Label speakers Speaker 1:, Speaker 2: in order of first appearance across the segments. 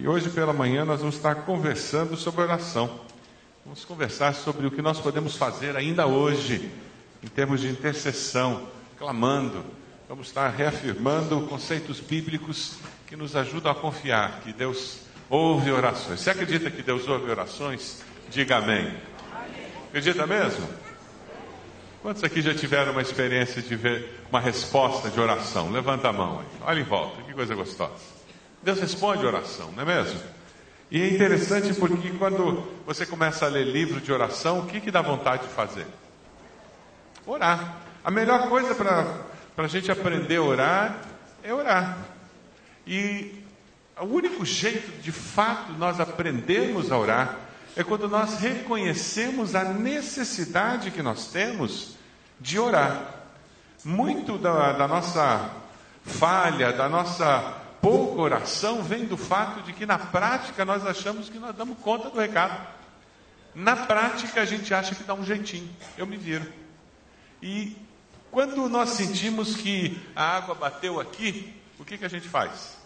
Speaker 1: E hoje pela manhã nós vamos estar conversando sobre oração. Vamos conversar sobre o que nós podemos fazer ainda hoje, em termos de intercessão, clamando. Vamos estar reafirmando conceitos bíblicos que nos ajudam a confiar que Deus ouve orações. Você acredita que Deus ouve orações? Diga amém. Acredita mesmo? Quantos aqui já tiveram uma experiência de ver uma resposta de oração? Levanta a mão aí. Olha em volta, que coisa gostosa. Deus responde oração, não é mesmo? E é interessante porque quando você começa a ler livro de oração, o que, que dá vontade de fazer? Orar. A melhor coisa para a gente aprender a orar é orar. E o único jeito de fato nós aprendermos a orar é quando nós reconhecemos a necessidade que nós temos de orar. Muito da, da nossa falha, da nossa pouca oração vem do fato de que na prática nós achamos que nós damos conta do recado. Na prática a gente acha que dá um jeitinho, eu me viro. E quando nós sentimos que a água bateu aqui, o que, que a gente faz?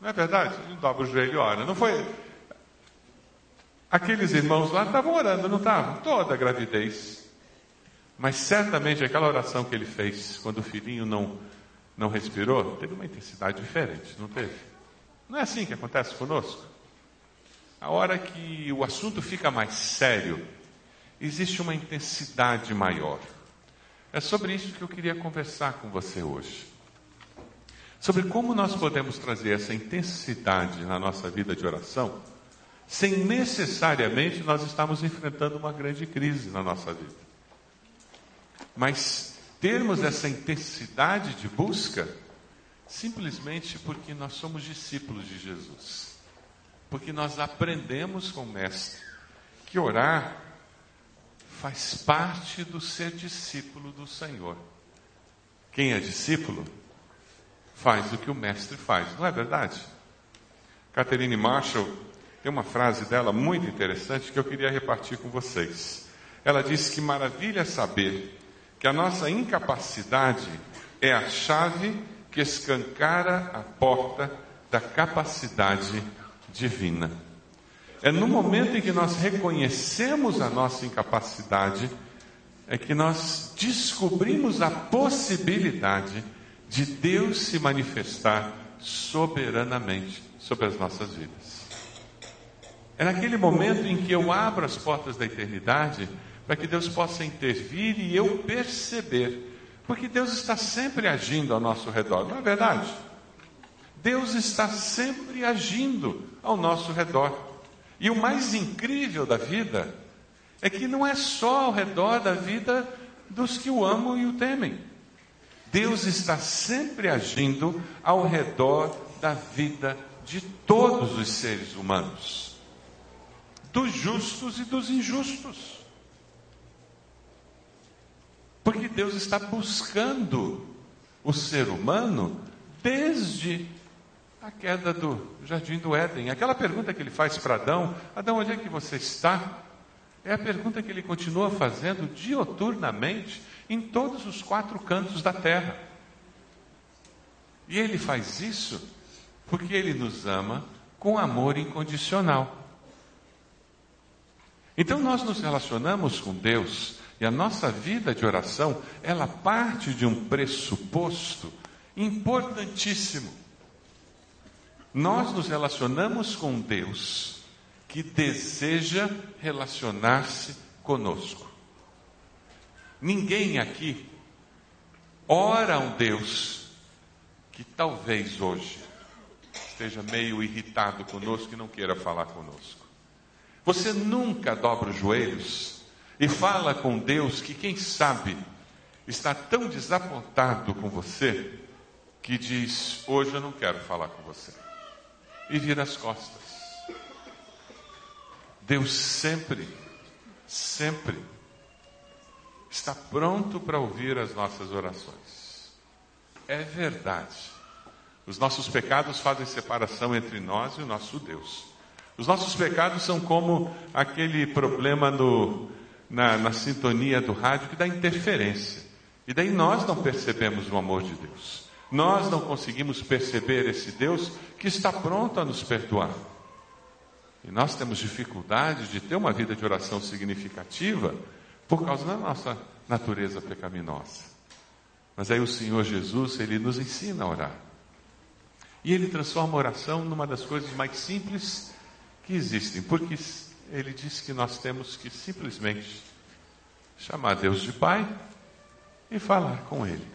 Speaker 1: Não é verdade? A gente dobra o joelho e ora. Não foi. Aqueles irmãos lá estavam orando, não estavam? Toda a gravidez. Mas certamente aquela oração que ele fez quando o filhinho não não respirou, teve uma intensidade diferente, não teve? Não é assim que acontece conosco? A hora que o assunto fica mais sério, existe uma intensidade maior. É sobre isso que eu queria conversar com você hoje. Sobre como nós podemos trazer essa intensidade na nossa vida de oração, sem necessariamente nós estarmos enfrentando uma grande crise na nossa vida. Mas termos essa intensidade de busca simplesmente porque nós somos discípulos de Jesus. Porque nós aprendemos com o Mestre que orar faz parte do ser discípulo do Senhor. Quem é discípulo faz o que o Mestre faz, não é verdade? Catherine Marshall tem uma frase dela muito interessante que eu queria repartir com vocês. Ela diz que maravilha saber que a nossa incapacidade é a chave que escancara a porta da capacidade divina. É no momento em que nós reconhecemos a nossa incapacidade, é que nós descobrimos a possibilidade de Deus se manifestar soberanamente sobre as nossas vidas. É naquele momento em que eu abro as portas da eternidade para que Deus possa intervir e eu perceber, porque Deus está sempre agindo ao nosso redor, não é verdade? Deus está sempre agindo ao nosso redor. E o mais incrível da vida é que não é só ao redor da vida dos que o amam e o temem. Deus está sempre agindo ao redor da vida de todos os seres humanos, dos justos e dos injustos. Porque Deus está buscando o ser humano desde a queda do jardim do Éden. Aquela pergunta que ele faz para Adão: Adão, onde é que você está? É a pergunta que ele continua fazendo dioturnamente em todos os quatro cantos da terra. E ele faz isso porque ele nos ama com amor incondicional. Então nós nos relacionamos com Deus e a nossa vida de oração, ela parte de um pressuposto importantíssimo. Nós nos relacionamos com Deus que deseja relacionar-se conosco. Ninguém aqui ora a um Deus que talvez hoje esteja meio irritado conosco e não queira falar conosco. Você nunca dobra os joelhos e fala com Deus que, quem sabe, está tão desapontado com você que diz: Hoje eu não quero falar com você. E vira as costas. Deus sempre, sempre está pronto para ouvir as nossas orações. É verdade. Os nossos pecados fazem separação entre nós e o nosso Deus. Os nossos pecados são como aquele problema no, na, na sintonia do rádio que dá interferência. E daí nós não percebemos o amor de Deus. Nós não conseguimos perceber esse Deus que está pronto a nos perdoar. E nós temos dificuldade de ter uma vida de oração significativa por causa da nossa natureza pecaminosa. Mas aí o Senhor Jesus, ele nos ensina a orar. E ele transforma a oração numa das coisas mais simples que existem, porque ele diz que nós temos que simplesmente chamar Deus de Pai e falar com Ele.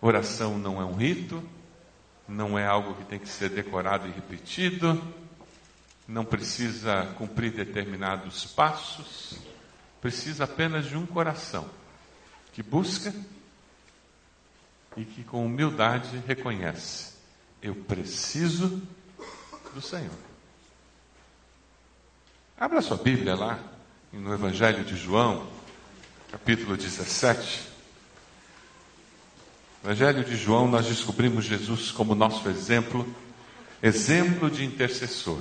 Speaker 1: Oração não é um rito, não é algo que tem que ser decorado e repetido, não precisa cumprir determinados passos, precisa apenas de um coração que busca e que com humildade reconhece: eu preciso do Senhor. Abra sua Bíblia lá, no Evangelho de João, capítulo 17. Evangelho de João, nós descobrimos Jesus como nosso exemplo, exemplo de intercessor.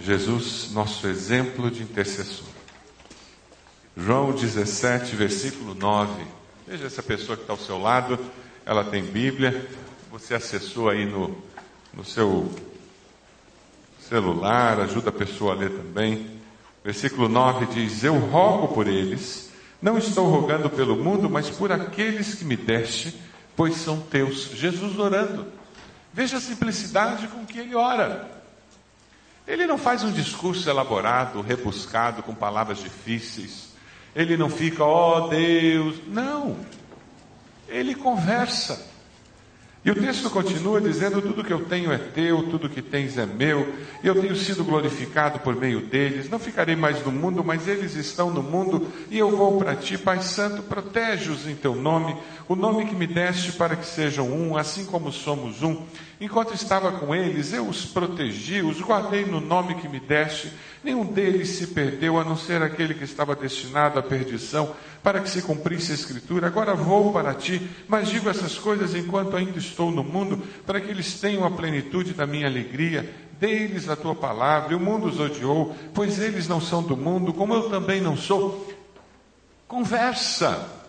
Speaker 1: Jesus, nosso exemplo de intercessor. João 17, versículo 9. Veja essa pessoa que está ao seu lado, ela tem Bíblia, você acessou aí no, no seu celular, ajuda a pessoa a ler também. Versículo 9 diz: Eu rogo por eles, não estou rogando pelo mundo, mas por aqueles que me deste, pois são teus. Jesus orando. Veja a simplicidade com que ele ora. Ele não faz um discurso elaborado, rebuscado, com palavras difíceis. Ele não fica, ó oh, Deus. Não. Ele conversa. E o texto continua dizendo: Tudo que eu tenho é teu, tudo que tens é meu, e eu tenho sido glorificado por meio deles. Não ficarei mais no mundo, mas eles estão no mundo, e eu vou para ti, Pai Santo, protege-os em teu nome, o nome que me deste para que sejam um, assim como somos um. Enquanto estava com eles, eu os protegi, os guardei no nome que me deste. Nenhum deles se perdeu, a não ser aquele que estava destinado à perdição, para que se cumprisse a Escritura. Agora vou para ti, mas digo essas coisas enquanto ainda estou no mundo, para que eles tenham a plenitude da minha alegria. Dê-lhes a tua palavra, e o mundo os odiou, pois eles não são do mundo, como eu também não sou. Conversa.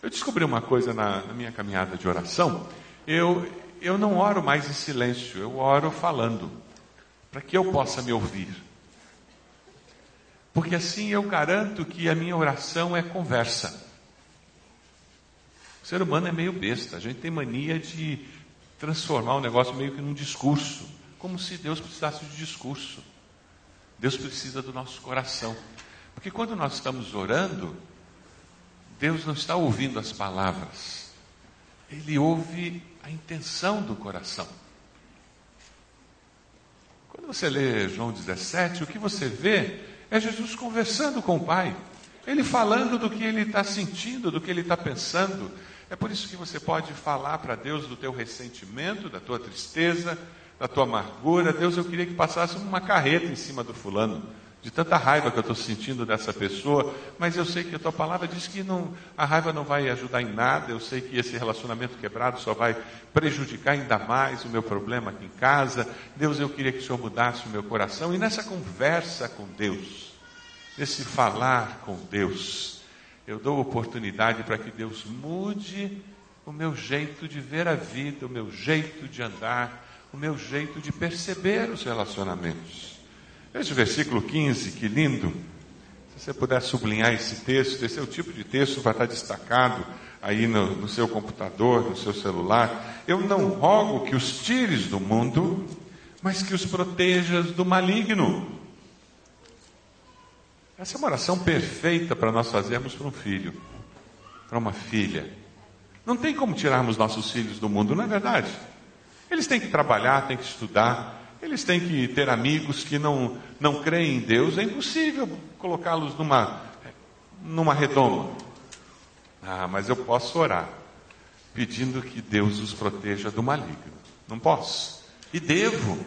Speaker 1: Eu descobri uma coisa na, na minha caminhada de oração. Eu, eu não oro mais em silêncio, eu oro falando, para que eu possa me ouvir. Porque assim eu garanto que a minha oração é conversa. O ser humano é meio besta, a gente tem mania de transformar o negócio meio que num discurso, como se Deus precisasse de discurso. Deus precisa do nosso coração. Porque quando nós estamos orando, Deus não está ouvindo as palavras, Ele ouve a intenção do coração. Quando você lê João 17, o que você vê é Jesus conversando com o Pai, ele falando do que ele está sentindo, do que ele está pensando. É por isso que você pode falar para Deus do teu ressentimento, da tua tristeza, da tua amargura. Deus, eu queria que passasse uma carreta em cima do fulano de tanta raiva que eu estou sentindo dessa pessoa, mas eu sei que a tua palavra diz que não, a raiva não vai ajudar em nada, eu sei que esse relacionamento quebrado só vai prejudicar ainda mais o meu problema aqui em casa. Deus, eu queria que o Senhor mudasse o meu coração, e nessa conversa com Deus, nesse falar com Deus, eu dou oportunidade para que Deus mude o meu jeito de ver a vida, o meu jeito de andar, o meu jeito de perceber os relacionamentos. Veja o versículo 15, que lindo. Se você puder sublinhar esse texto, esse é o tipo de texto para estar destacado aí no, no seu computador, no seu celular. Eu não rogo que os tires do mundo, mas que os protejas do maligno. Essa é uma oração perfeita para nós fazermos para um filho, para uma filha. Não tem como tirarmos nossos filhos do mundo, não é verdade? Eles têm que trabalhar, têm que estudar, eles têm que ter amigos que não, não creem em Deus. É impossível colocá-los numa, numa redoma. Ah, mas eu posso orar, pedindo que Deus os proteja do maligno. Não posso. E devo.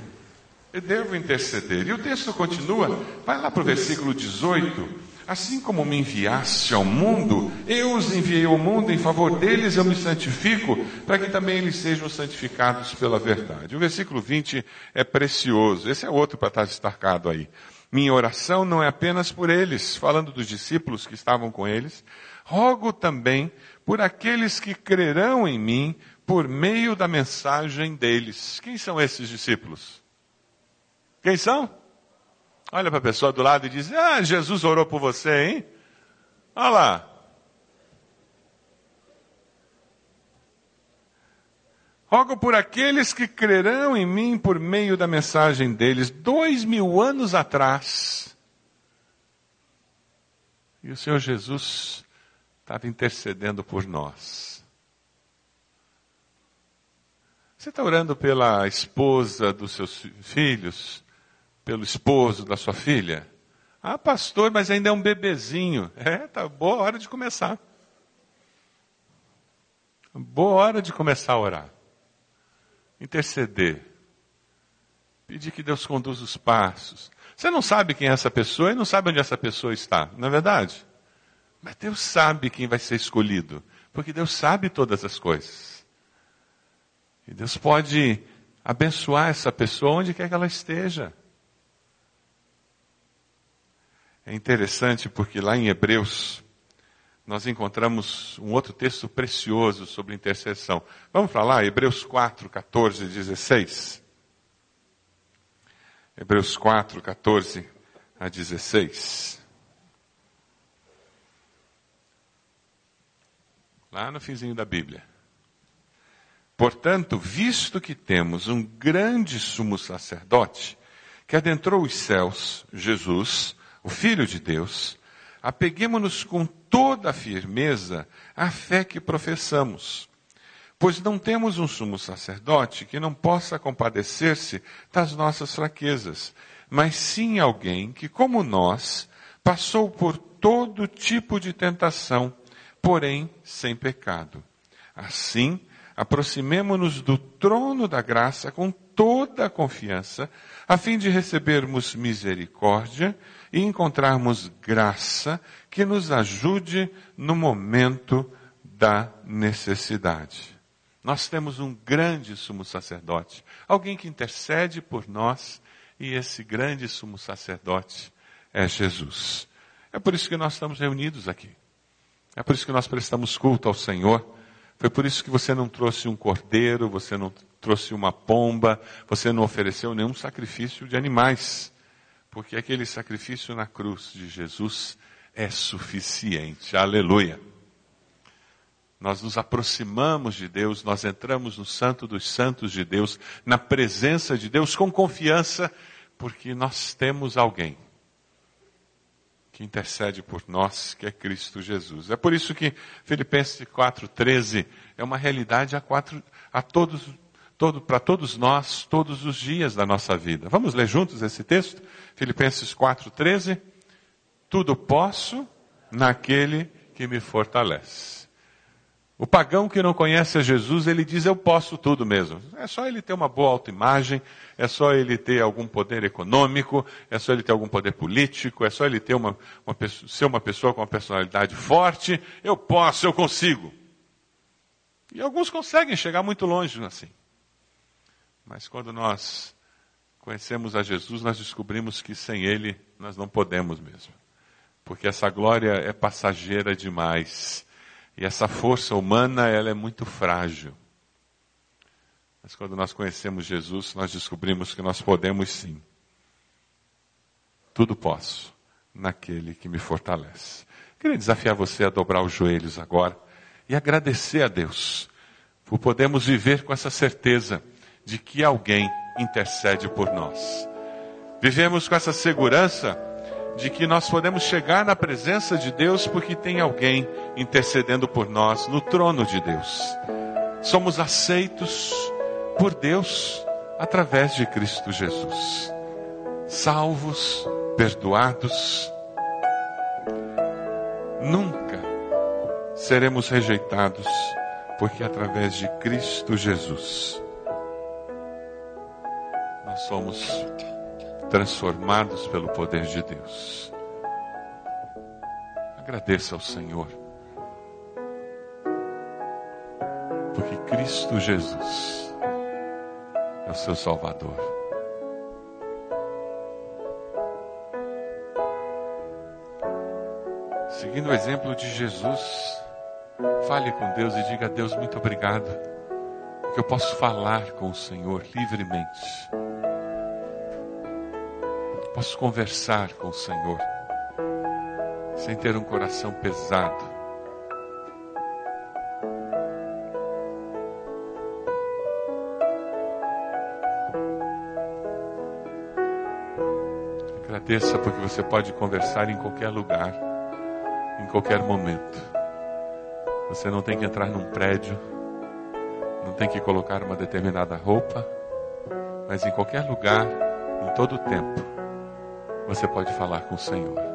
Speaker 1: Eu devo interceder. E o texto continua, vai lá para o versículo 18. Assim como me enviaste ao mundo, eu os enviei ao mundo, em favor deles eu me santifico, para que também eles sejam santificados pela verdade. O versículo 20 é precioso, esse é outro para estar destacado aí. Minha oração não é apenas por eles, falando dos discípulos que estavam com eles, rogo também por aqueles que crerão em mim por meio da mensagem deles. Quem são esses discípulos? Quem são? Olha para a pessoa do lado e diz: Ah, Jesus orou por você, hein? Olha lá. Rogo por aqueles que crerão em mim por meio da mensagem deles, dois mil anos atrás. E o Senhor Jesus estava intercedendo por nós. Você está orando pela esposa dos seus filhos, pelo esposo da sua filha? Ah, pastor, mas ainda é um bebezinho. É, tá boa hora de começar. Boa hora de começar a orar interceder, pedir que Deus conduza os passos. Você não sabe quem é essa pessoa e não sabe onde essa pessoa está, não é verdade? Mas Deus sabe quem vai ser escolhido, porque Deus sabe todas as coisas. E Deus pode abençoar essa pessoa onde quer que ela esteja. É interessante porque lá em Hebreus, nós encontramos um outro texto precioso sobre intercessão. Vamos para lá, Hebreus 4, 14 e 16. Hebreus 4, 14 a 16. Lá no finzinho da Bíblia. Portanto, visto que temos um grande sumo sacerdote, que adentrou os céus, Jesus, o Filho de Deus, apeguemos-nos com toda a firmeza à fé que professamos. Pois não temos um sumo sacerdote que não possa compadecer-se das nossas fraquezas, mas sim alguém que, como nós, passou por todo tipo de tentação, porém sem pecado. Assim, aproximemo-nos do trono da graça com toda a confiança, a fim de recebermos misericórdia e encontrarmos graça que nos ajude no momento da necessidade. Nós temos um grande sumo sacerdote, alguém que intercede por nós, e esse grande sumo sacerdote é Jesus. É por isso que nós estamos reunidos aqui. É por isso que nós prestamos culto ao Senhor. Foi por isso que você não trouxe um cordeiro, você não trouxe uma pomba, você não ofereceu nenhum sacrifício de animais porque aquele sacrifício na cruz de Jesus é suficiente. Aleluia. Nós nos aproximamos de Deus, nós entramos no Santo dos Santos de Deus, na presença de Deus com confiança, porque nós temos alguém que intercede por nós, que é Cristo Jesus. É por isso que Filipenses 4,13 é uma realidade a, quatro, a todos todo, para todos nós, todos os dias da nossa vida. Vamos ler juntos esse texto? Filipenses 4,13. Tudo posso naquele que me fortalece. O pagão que não conhece a Jesus, ele diz: Eu posso tudo mesmo. É só ele ter uma boa autoimagem, é só ele ter algum poder econômico, é só ele ter algum poder político, é só ele ter uma, uma ser uma pessoa com uma personalidade forte. Eu posso, eu consigo. E alguns conseguem chegar muito longe assim. Mas quando nós conhecemos a Jesus, nós descobrimos que sem Ele nós não podemos mesmo. Porque essa glória é passageira demais. E essa força humana, ela é muito frágil. Mas quando nós conhecemos Jesus, nós descobrimos que nós podemos sim. Tudo posso naquele que me fortalece. Queria desafiar você a dobrar os joelhos agora e agradecer a Deus por podermos viver com essa certeza de que alguém intercede por nós. Vivemos com essa segurança de que nós podemos chegar na presença de Deus porque tem alguém intercedendo por nós no trono de Deus. Somos aceitos por Deus através de Cristo Jesus. Salvos, perdoados. Nunca seremos rejeitados, porque através de Cristo Jesus nós somos transformados pelo poder de Deus. Agradeça ao Senhor, porque Cristo Jesus é o seu Salvador. Seguindo o exemplo de Jesus, Fale com Deus e diga a Deus muito obrigado, porque eu posso falar com o Senhor livremente. Posso conversar com o Senhor sem ter um coração pesado. Agradeça porque você pode conversar em qualquer lugar, em qualquer momento. Você não tem que entrar num prédio, não tem que colocar uma determinada roupa, mas em qualquer lugar, em todo o tempo, você pode falar com o Senhor.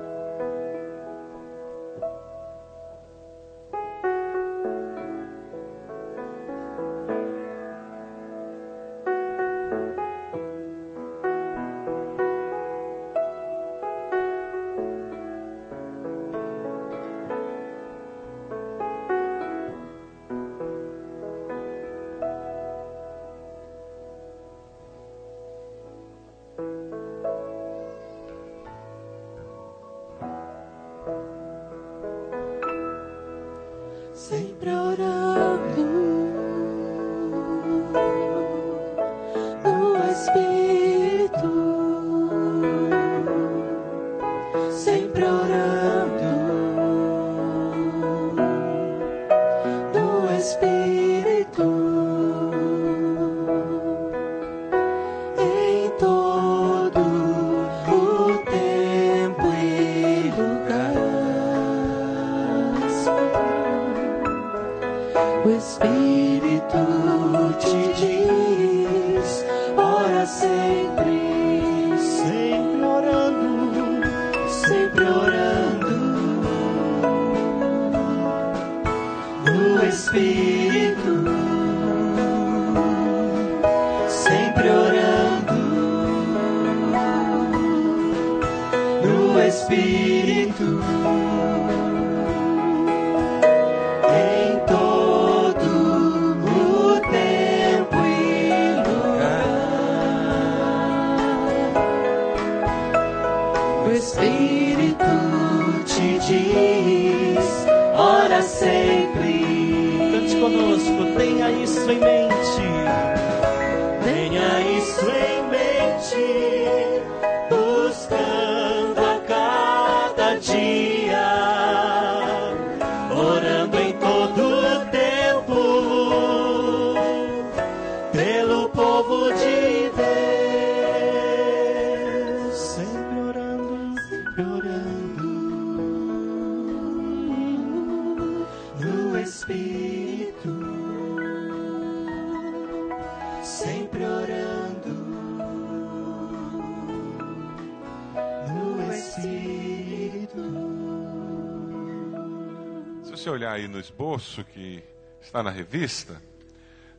Speaker 1: No esboço que está na revista,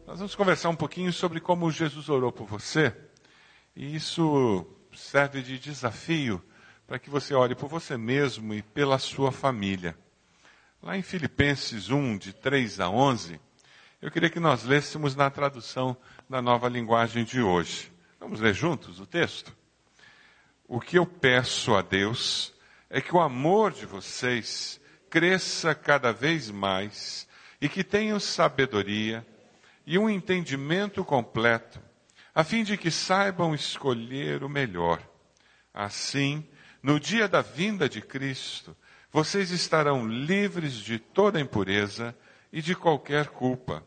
Speaker 1: nós vamos conversar um pouquinho sobre como Jesus orou por você. E isso serve de desafio para que você ore por você mesmo e pela sua família. Lá em Filipenses 1, de 3 a 11, eu queria que nós lêssemos na tradução da nova linguagem de hoje. Vamos ler juntos o texto? O que eu peço a Deus é que o amor de vocês cresça cada vez mais e que tenham sabedoria e um entendimento completo, a fim de que saibam escolher o melhor. Assim, no dia da vinda de Cristo, vocês estarão livres de toda impureza e de qualquer culpa.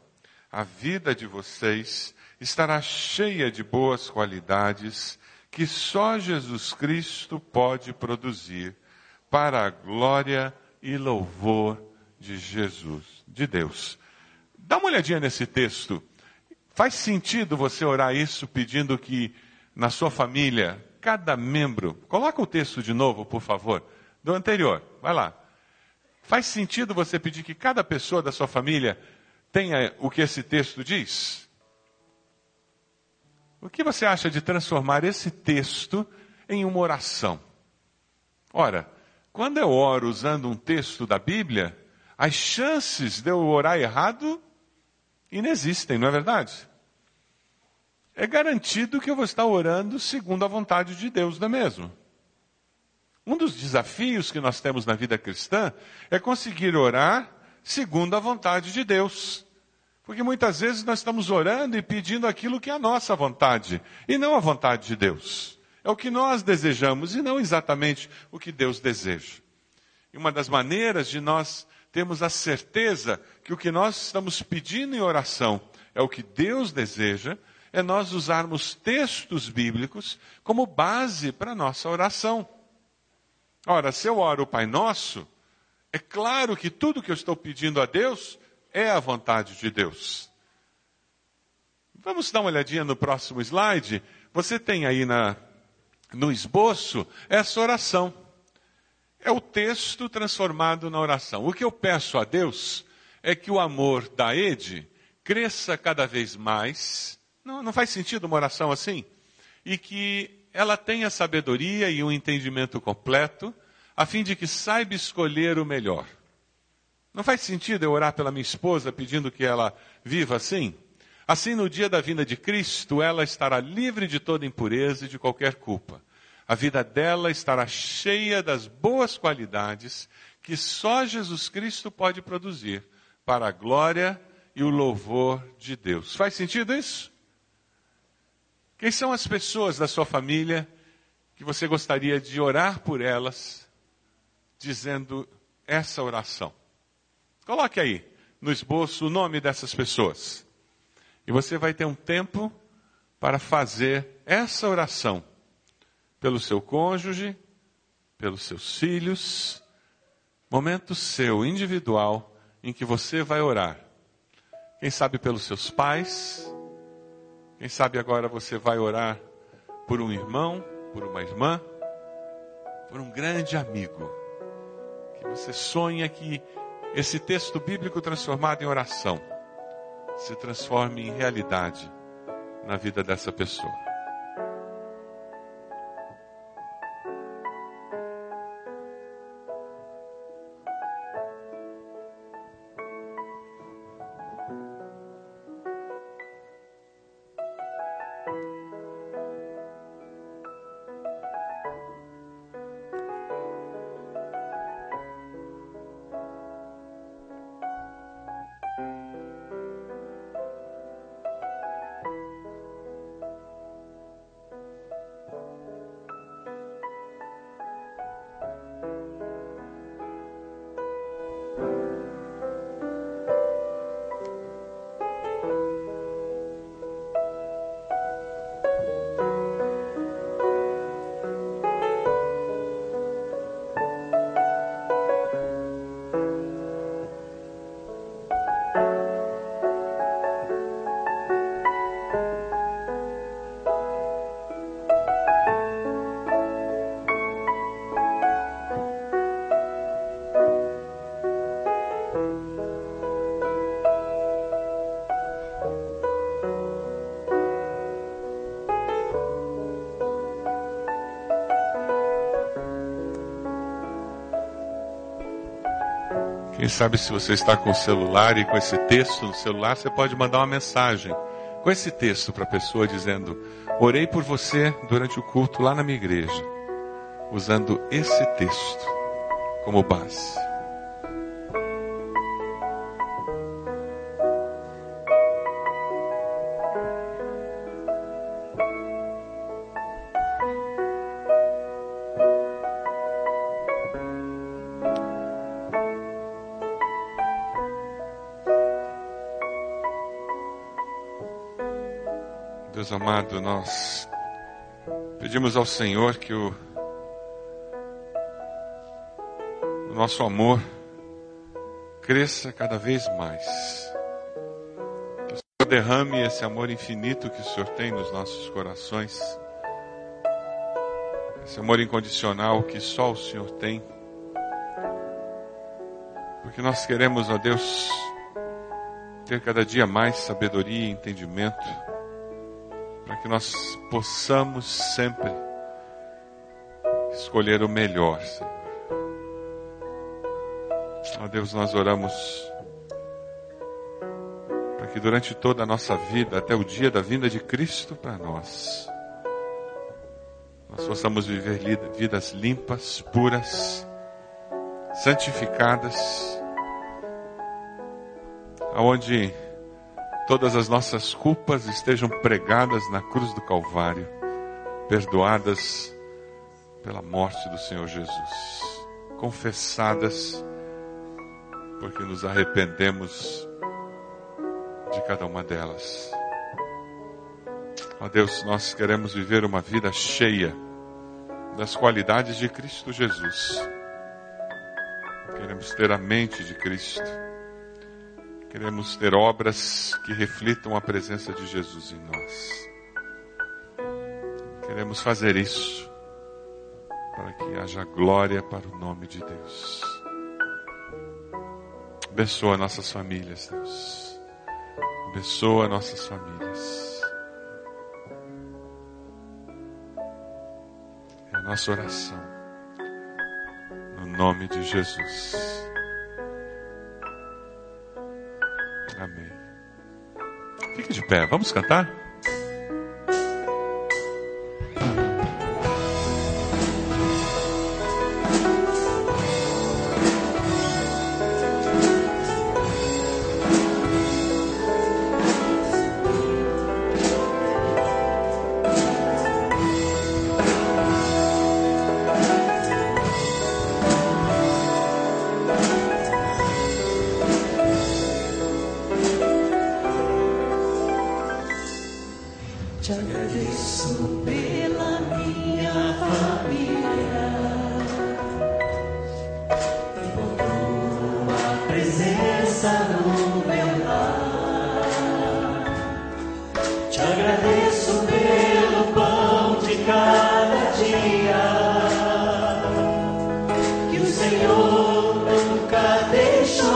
Speaker 1: A vida de vocês estará cheia de boas qualidades que só Jesus Cristo pode produzir para a glória e louvor de Jesus, de Deus. Dá uma olhadinha nesse texto. Faz sentido você orar isso pedindo que na sua família, cada membro, coloca o texto de novo, por favor, do anterior, vai lá. Faz sentido você pedir que cada pessoa da sua família tenha o que esse texto diz? O que você acha de transformar esse texto em uma oração? Ora, quando eu oro usando um texto da Bíblia, as chances de eu orar errado inexistem, não é verdade? É garantido que eu vou estar orando segundo a vontade de Deus, não é mesmo? Um dos desafios que nós temos na vida cristã é conseguir orar segundo a vontade de Deus. Porque muitas vezes nós estamos orando e pedindo aquilo que é a nossa vontade, e não a vontade de Deus. É o que nós desejamos e não exatamente o que Deus deseja. E uma das maneiras de nós termos a certeza que o que nós estamos pedindo em oração é o que Deus deseja, é nós usarmos textos bíblicos como base para a nossa oração. Ora, se eu oro o Pai Nosso, é claro que tudo que eu estou pedindo a Deus é a vontade de Deus. Vamos dar uma olhadinha no próximo slide. Você tem aí na, no esboço essa oração. É o texto transformado na oração. O que eu peço a Deus é que o amor da Ede cresça cada vez mais. Não, não faz sentido uma oração assim? E que ela tenha sabedoria e um entendimento completo, a fim de que saiba escolher o melhor. Não faz sentido eu orar pela minha esposa pedindo que ela viva assim? Assim, no dia da vinda de Cristo, ela estará livre de toda impureza e de qualquer culpa. A vida dela estará cheia das boas qualidades que só Jesus Cristo pode produzir para a glória e o louvor de Deus. Faz sentido isso? Quem são as pessoas da sua família que você gostaria de orar por elas, dizendo essa oração? Coloque aí no esboço o nome dessas pessoas. E você vai ter um tempo para fazer essa oração pelo seu cônjuge, pelos seus filhos, momento seu individual em que você vai orar. Quem sabe pelos seus pais, quem sabe agora você vai orar por um irmão, por uma irmã, por um grande amigo. Que você sonha que esse texto bíblico transformado em oração se transforme em realidade na vida dessa pessoa. Sabe se você está com o celular e com esse texto no celular, você pode mandar uma mensagem com esse texto para a pessoa dizendo: Orei por você durante o culto lá na minha igreja, usando esse texto como base. Nós pedimos ao Senhor que o, o nosso amor cresça cada vez mais. Que o Senhor derrame esse amor infinito que o Senhor tem nos nossos corações. Esse amor incondicional que só o Senhor tem. Porque nós queremos, ó Deus, ter cada dia mais sabedoria e entendimento que nós possamos sempre escolher o melhor, Senhor. Ó Deus, nós oramos para que durante toda a nossa vida, até o dia da vinda de Cristo para nós, nós possamos viver vidas limpas, puras, santificadas, aonde todas as nossas culpas estejam pregadas na cruz do Calvário, perdoadas pela morte do Senhor Jesus, confessadas, porque nos arrependemos de cada uma delas. Ó Deus, nós queremos viver uma vida cheia das qualidades de Cristo Jesus. Queremos ter a mente de Cristo. Queremos ter obras que reflitam a presença de Jesus em nós. Queremos fazer isso para que haja glória para o nome de Deus. Abençoa nossas famílias, Deus. Abençoa nossas famílias. É a nossa oração. No nome de Jesus. Amém. Fique de pé, vamos cantar? deixou.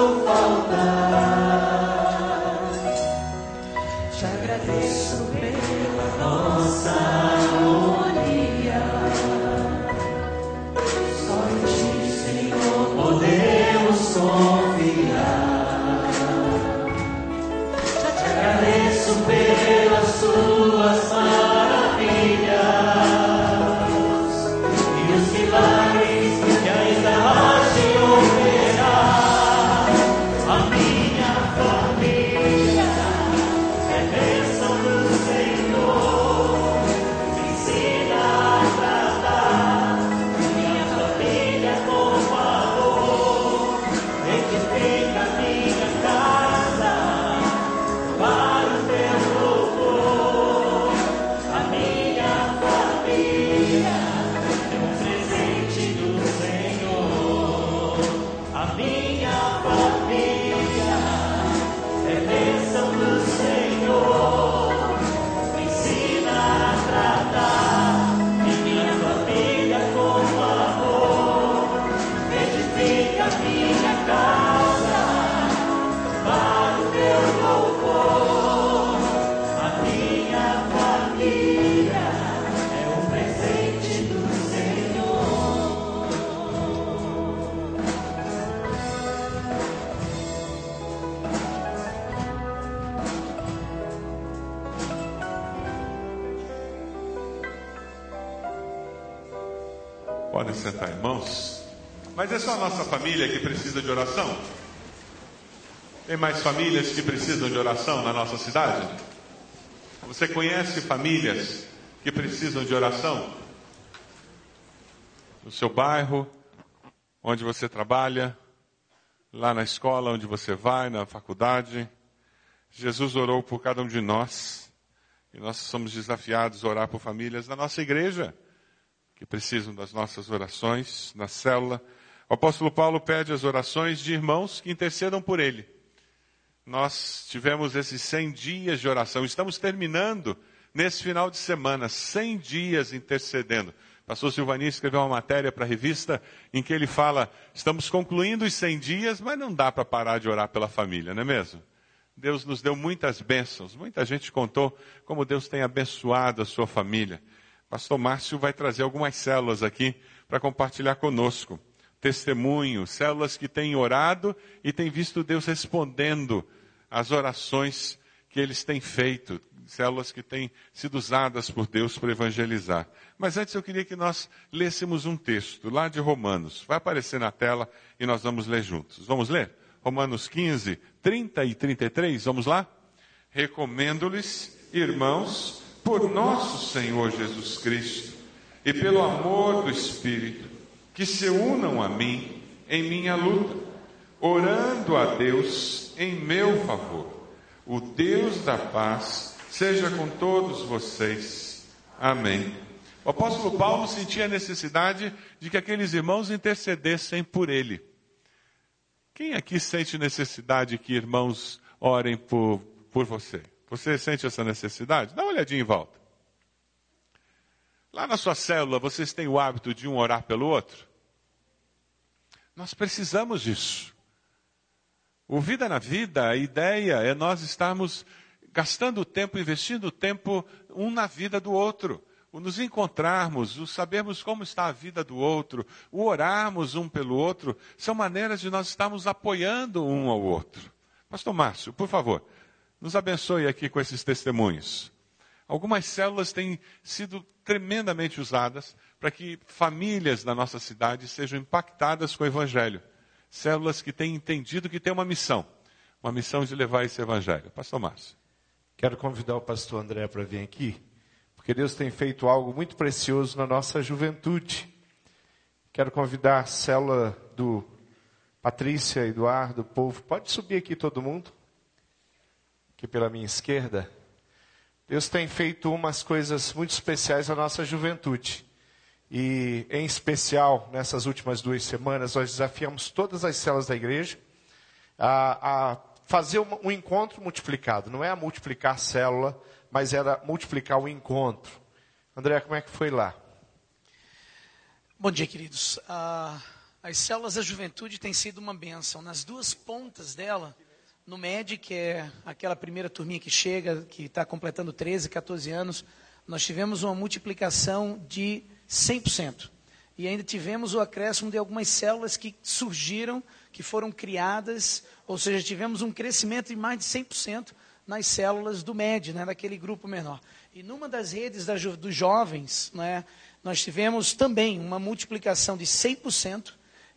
Speaker 1: Família que precisa de oração? Tem mais famílias que precisam de oração na nossa cidade? Você conhece famílias que precisam de oração? No seu bairro, onde você trabalha, lá na escola onde você vai, na faculdade. Jesus orou por cada um de nós. E nós somos desafiados a orar por famílias na nossa igreja, que precisam das nossas orações, na célula, o apóstolo Paulo pede as orações de irmãos que intercedam por ele. Nós tivemos esses 100 dias de oração, estamos terminando nesse final de semana, 100 dias intercedendo. Pastor Silvani escreveu uma matéria para a revista em que ele fala: estamos concluindo os 100 dias, mas não dá para parar de orar pela família, não é mesmo? Deus nos deu muitas bênçãos, muita gente contou como Deus tem abençoado a sua família. Pastor Márcio vai trazer algumas células aqui para compartilhar conosco testemunho, células que têm orado e têm visto Deus respondendo às orações que eles têm feito, células que têm sido usadas por Deus para evangelizar. Mas antes eu queria que nós lêssemos um texto lá de Romanos. Vai aparecer na tela e nós vamos ler juntos. Vamos ler? Romanos 15, 30 e 33, vamos lá? Recomendo-lhes, irmãos, por nosso Senhor Jesus Cristo e pelo amor do Espírito, que se unam a mim em minha luta, orando a Deus em meu favor. O Deus da paz seja com todos vocês. Amém. O apóstolo Paulo sentia a necessidade de que aqueles irmãos intercedessem por ele. Quem aqui sente necessidade que irmãos orem por, por você? Você sente essa necessidade? Dá uma olhadinha em volta. Lá na sua célula, vocês têm o hábito de um orar pelo outro? Nós precisamos disso. O Vida na Vida, a ideia é nós estarmos gastando tempo, investindo tempo um na vida do outro. O nos encontrarmos, o sabermos como está a vida do outro, o orarmos um pelo outro, são maneiras de nós estarmos apoiando um ao outro. Pastor Márcio, por favor, nos abençoe aqui com esses testemunhos. Algumas células têm sido tremendamente usadas para que famílias da nossa cidade sejam impactadas com o Evangelho. Células que têm entendido que têm uma missão, uma missão de levar esse Evangelho. Pastor Márcio.
Speaker 2: Quero convidar o pastor André para vir aqui, porque Deus tem feito algo muito precioso na nossa juventude. Quero convidar a célula do Patrícia, Eduardo, povo. Pode subir aqui todo mundo? Aqui pela minha esquerda. Deus tem feito umas coisas muito especiais na nossa juventude. E, em especial, nessas últimas duas semanas, nós desafiamos todas as células da igreja a, a fazer um, um encontro multiplicado. Não é a multiplicar célula, mas era multiplicar o encontro. André, como é que foi lá?
Speaker 3: Bom dia, queridos. Ah, as células da juventude têm sido uma benção. Nas duas pontas dela, no MED, que é aquela primeira turminha que chega, que está completando 13, 14 anos, nós tivemos uma multiplicação de 100%. E ainda tivemos o acréscimo de algumas células que surgiram, que foram criadas, ou seja, tivemos um crescimento de mais de 100% nas células do MED, né, daquele grupo menor. E numa das redes da, dos jovens, né, nós tivemos também uma multiplicação de 100%,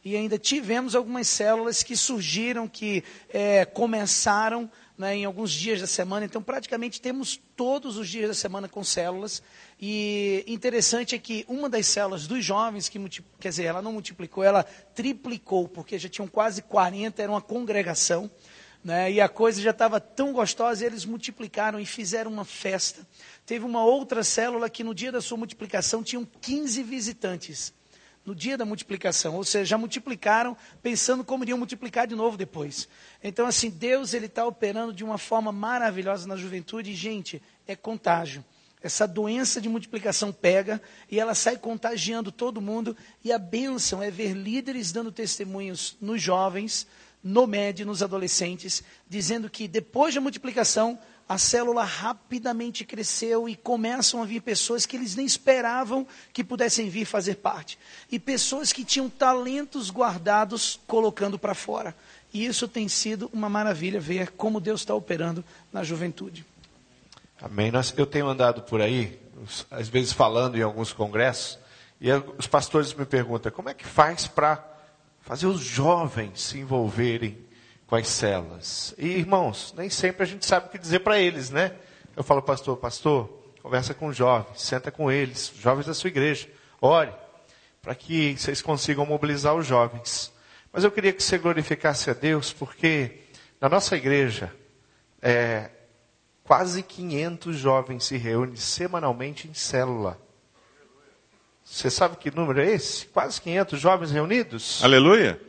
Speaker 3: e ainda tivemos algumas células que surgiram, que é, começaram né, em alguns dias da semana. Então, praticamente temos todos os dias da semana com células. E interessante é que uma das células dos jovens, que quer dizer, ela não multiplicou, ela triplicou, porque já tinham quase 40, era uma congregação. Né, e a coisa já estava tão gostosa, eles multiplicaram e fizeram uma festa. Teve uma outra célula que no dia da sua multiplicação tinham 15 visitantes no dia da multiplicação, ou seja, já multiplicaram pensando como iriam multiplicar de novo depois. Então, assim, Deus ele está operando de uma forma maravilhosa na juventude e, gente, é contágio. Essa doença de multiplicação pega e ela sai contagiando todo mundo. E a bênção é ver líderes dando testemunhos nos jovens, no médio, nos adolescentes, dizendo que depois da multiplicação a célula rapidamente cresceu e começam a vir pessoas que eles nem esperavam que pudessem vir fazer parte. E pessoas que tinham talentos guardados colocando para fora. E isso tem sido uma maravilha ver como Deus está operando na juventude.
Speaker 2: Amém. Eu tenho andado por aí, às vezes falando em alguns congressos, e os pastores me perguntam: como é que faz para fazer os jovens se envolverem com as células. E irmãos, nem sempre a gente sabe o que dizer para eles, né? Eu falo, pastor, pastor, conversa com os jovens, senta com eles, jovens da sua igreja, ore, para que vocês consigam mobilizar os jovens. Mas eu queria que você glorificasse a Deus, porque na nossa igreja, é, quase 500 jovens se reúnem semanalmente em célula. Você sabe que número é esse? Quase 500 jovens reunidos?
Speaker 1: Aleluia!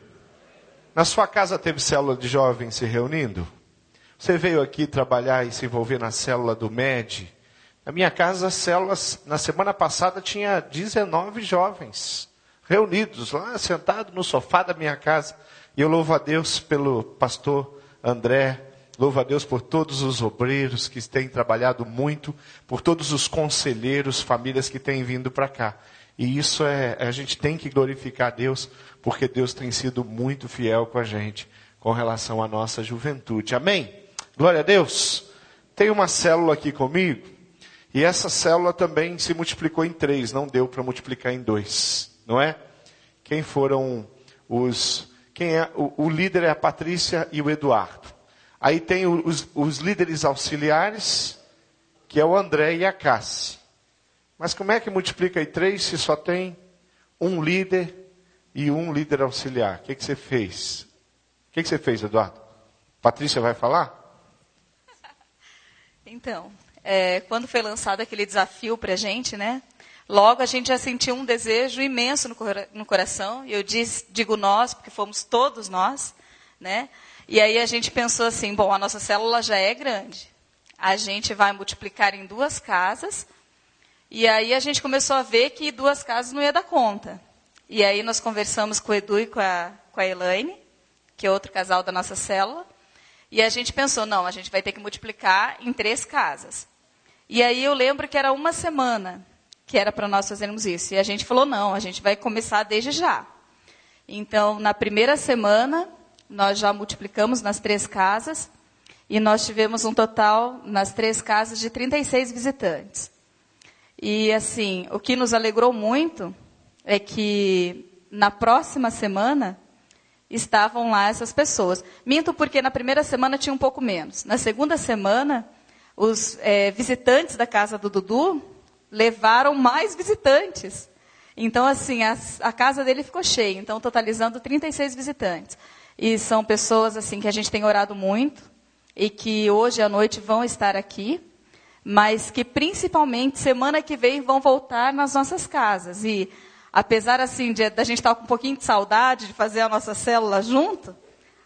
Speaker 2: Na sua casa teve célula de jovens se reunindo? Você veio aqui trabalhar e se envolver na célula do MED? Na minha casa, as células, na semana passada, tinha 19 jovens reunidos lá, sentados no sofá da minha casa. E eu louvo a Deus pelo pastor André, louvo a Deus por todos os obreiros que têm trabalhado muito, por todos os conselheiros, famílias que têm vindo para cá. E isso é, a gente tem que glorificar a Deus, porque Deus tem sido muito fiel com a gente com relação à nossa juventude. Amém? Glória a Deus. Tem uma célula aqui comigo, e essa célula também se multiplicou em três, não deu para multiplicar em dois, não é? Quem foram os Quem é o, o líder é a Patrícia e o Eduardo. Aí tem os, os líderes auxiliares, que é o André e a Cassi. Mas como é que multiplica aí três se só tem um líder e um líder auxiliar? O que, que você fez? O que, que você fez, Eduardo? Patrícia vai falar?
Speaker 4: Então, é, quando foi lançado aquele desafio para a gente, né? Logo a gente já sentiu um desejo imenso no, no coração. E eu diz, digo nós, porque fomos todos nós, né? E aí a gente pensou assim, bom, a nossa célula já é grande. A gente vai multiplicar em duas casas. E aí a gente começou a ver que duas casas não ia dar conta. E aí nós conversamos com o Edu e com a, com a Elaine, que é outro casal da nossa célula. E a gente pensou, não, a gente vai ter que multiplicar em três casas. E aí eu lembro que era uma semana que era para nós fazermos isso. E a gente falou, não, a gente vai começar desde já. Então, na primeira semana, nós já multiplicamos nas três casas. E nós tivemos um total, nas três casas, de 36 visitantes. E, assim, o que nos alegrou muito é que na próxima semana estavam lá essas pessoas. Minto porque na primeira semana tinha um pouco menos. Na segunda semana, os é, visitantes da casa do Dudu levaram mais visitantes. Então, assim, a, a, casa dele ficou cheia. Então, totalizando 36 visitantes. E são pessoas, assim, que a gente tem orado muito e que hoje à noite vão estar aqui, mas que principalmente semana que vem vão voltar nas nossas casas. E apesar, assim, de, de a gente estar com um pouquinho de saudade de fazer a nossa célula junto,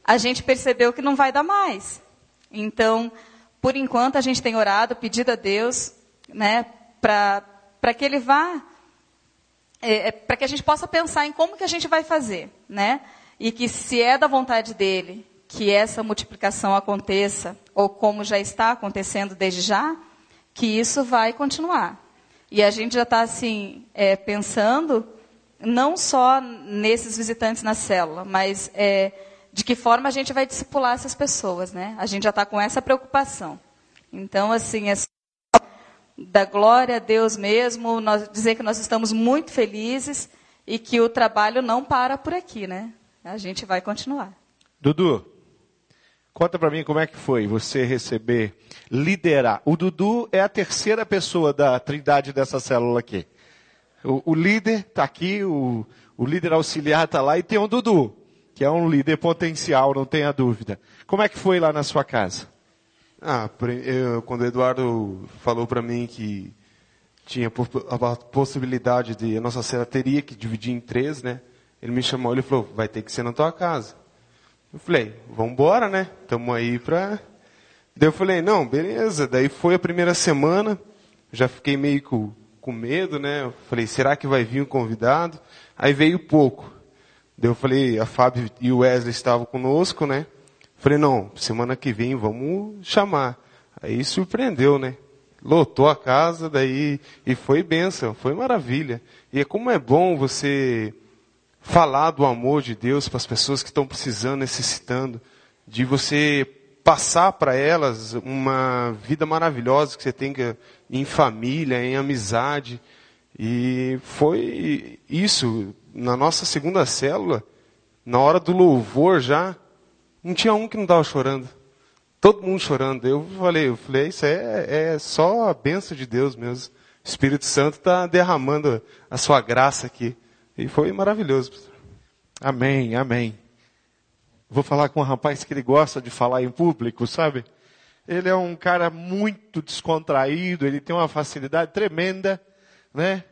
Speaker 4: a gente percebeu que não vai dar mais. Então, por enquanto, a gente tem orado, pedido a Deus, né, para que Ele vá, é, é para que a gente possa pensar em como que a gente vai fazer, né? E que se é da vontade dEle que essa multiplicação aconteça, ou como já está acontecendo desde já, que isso vai continuar. E a gente já está, assim, é, pensando não só nesses visitantes na célula, mas é, de que forma a gente vai discipular essas pessoas, né? A gente já está com essa preocupação. Então, assim, é da glória a Deus mesmo, nós, dizer que nós estamos muito felizes e que o trabalho não para por aqui, né? A gente vai continuar.
Speaker 2: Dudu, conta para mim como é que foi você receber, liderar. O Dudu é a terceira pessoa da trindade dessa célula aqui. O, o líder está aqui, o, o líder auxiliar está lá e tem o Dudu que é um líder potencial, não tenha dúvida. Como é que foi lá na sua casa?
Speaker 5: Ah, eu, quando o Eduardo falou para mim que tinha a possibilidade de a nossa cela teria que dividir em três, né? Ele me chamou, ele falou, vai ter que ser na tua casa. Eu falei, vamos embora, né? Estamos aí para. Daí eu falei, não, beleza. Daí foi a primeira semana, já fiquei meio com, com medo, né? Eu falei, será que vai vir um convidado? Aí veio pouco. Daí eu falei, a Fábio e o Wesley estavam conosco, né? Falei, não, semana que vem vamos chamar. Aí surpreendeu, né? Lotou a casa, daí, e foi bênção, foi maravilha. E é como é bom você falar do amor de Deus para as pessoas que estão precisando, necessitando, de você passar para elas uma vida maravilhosa que você tem em família, em amizade. E foi isso, na nossa segunda célula, na hora do louvor já, não tinha um que não estava chorando. Todo mundo chorando. Eu falei, eu falei, isso é, é só a benção de Deus mesmo. O Espírito Santo está derramando a sua graça aqui. E foi maravilhoso.
Speaker 2: Amém, amém. Vou falar com um rapaz que ele gosta de falar em público, sabe? Ele é um cara muito descontraído, ele tem uma facilidade tremenda, né?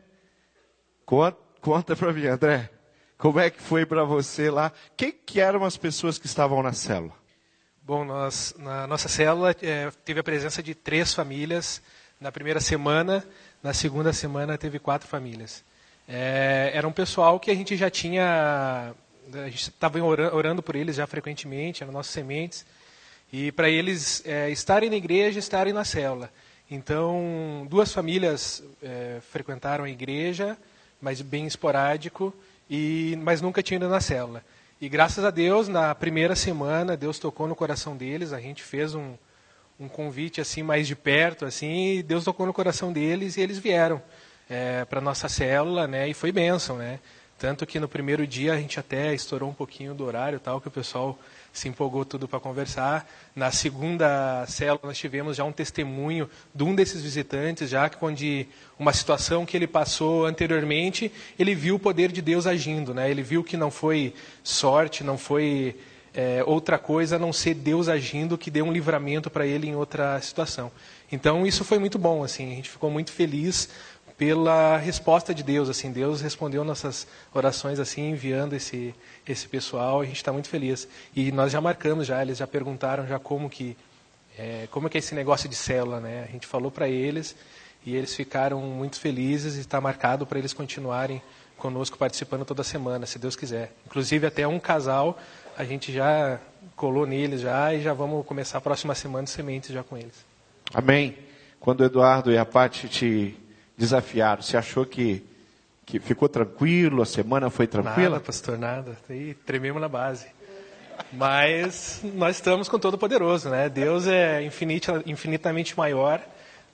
Speaker 2: Conta, conta para mim, André. Como é que foi para você lá? Quem que eram as pessoas que estavam na célula?
Speaker 6: Bom, nós, na nossa célula é, teve a presença de três famílias na primeira semana. Na segunda semana teve quatro famílias. É, era um pessoal que a gente já tinha, a gente estava orando, por eles já frequentemente, eram nossos sementes, e para eles é, estarem na igreja, estarem na célula. Então, duas famílias é, frequentaram a igreja, mas bem esporádico, e, mas nunca tinha ido na célula. E graças a Deus, na primeira semana, Deus tocou no coração deles, a gente fez um, um convite assim mais de perto, assim, e Deus tocou no coração deles e eles vieram é, para nossa célula, né? E foi bênção, né? Tanto que no primeiro dia a gente até estourou um pouquinho do horário, tal, que o pessoal se empolgou tudo para conversar. Na segunda célula nós tivemos já um testemunho de um desses visitantes, já que onde uma situação que ele passou anteriormente, ele viu o poder de Deus agindo, né? Ele viu que não foi sorte, não foi é, outra coisa a não ser Deus agindo que deu um livramento para ele em outra situação. Então isso foi muito bom, assim, a gente ficou muito feliz pela resposta de Deus, assim, Deus respondeu nossas orações assim, enviando esse esse pessoal, a gente está muito feliz. E nós já marcamos já, eles já perguntaram já como que é, como é que é esse negócio de célula, né? A gente falou para eles e eles ficaram muito felizes e está marcado para eles continuarem conosco participando toda semana, se Deus quiser. Inclusive até um casal a gente já colou neles já e já vamos começar a próxima semana de sementes já com eles.
Speaker 2: Amém. Quando o Eduardo e a Paty te desafiaram, você achou que, que ficou tranquilo, a semana foi tranquila?
Speaker 6: Nada, pastor, nada. Aí trememos na base. Mas nós estamos com todo poderoso, né? Deus é infinita, infinitamente maior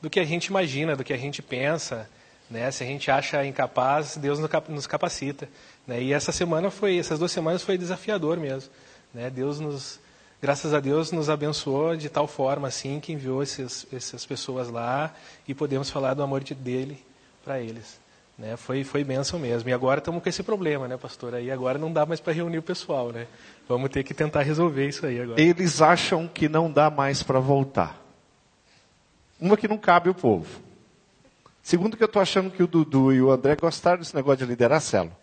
Speaker 6: do que a gente imagina, do que a gente pensa, né? Se a gente acha incapaz, Deus nos capacita, né? E essa semana foi, essas duas semanas foi desafiador mesmo, né? Deus nos, graças a Deus, nos abençoou de tal forma assim que enviou esses, essas pessoas lá e podemos falar do amor de dele para eles. Né? Foi, foi bênção mesmo. E agora estamos com esse problema, né, pastor? Aí agora não dá mais para reunir o pessoal, né? Vamos ter que tentar resolver isso aí agora.
Speaker 2: Eles acham que não dá mais para voltar. Uma que não cabe o povo. Segundo que eu estou achando que o Dudu e o André gostaram desse negócio de liderar célula.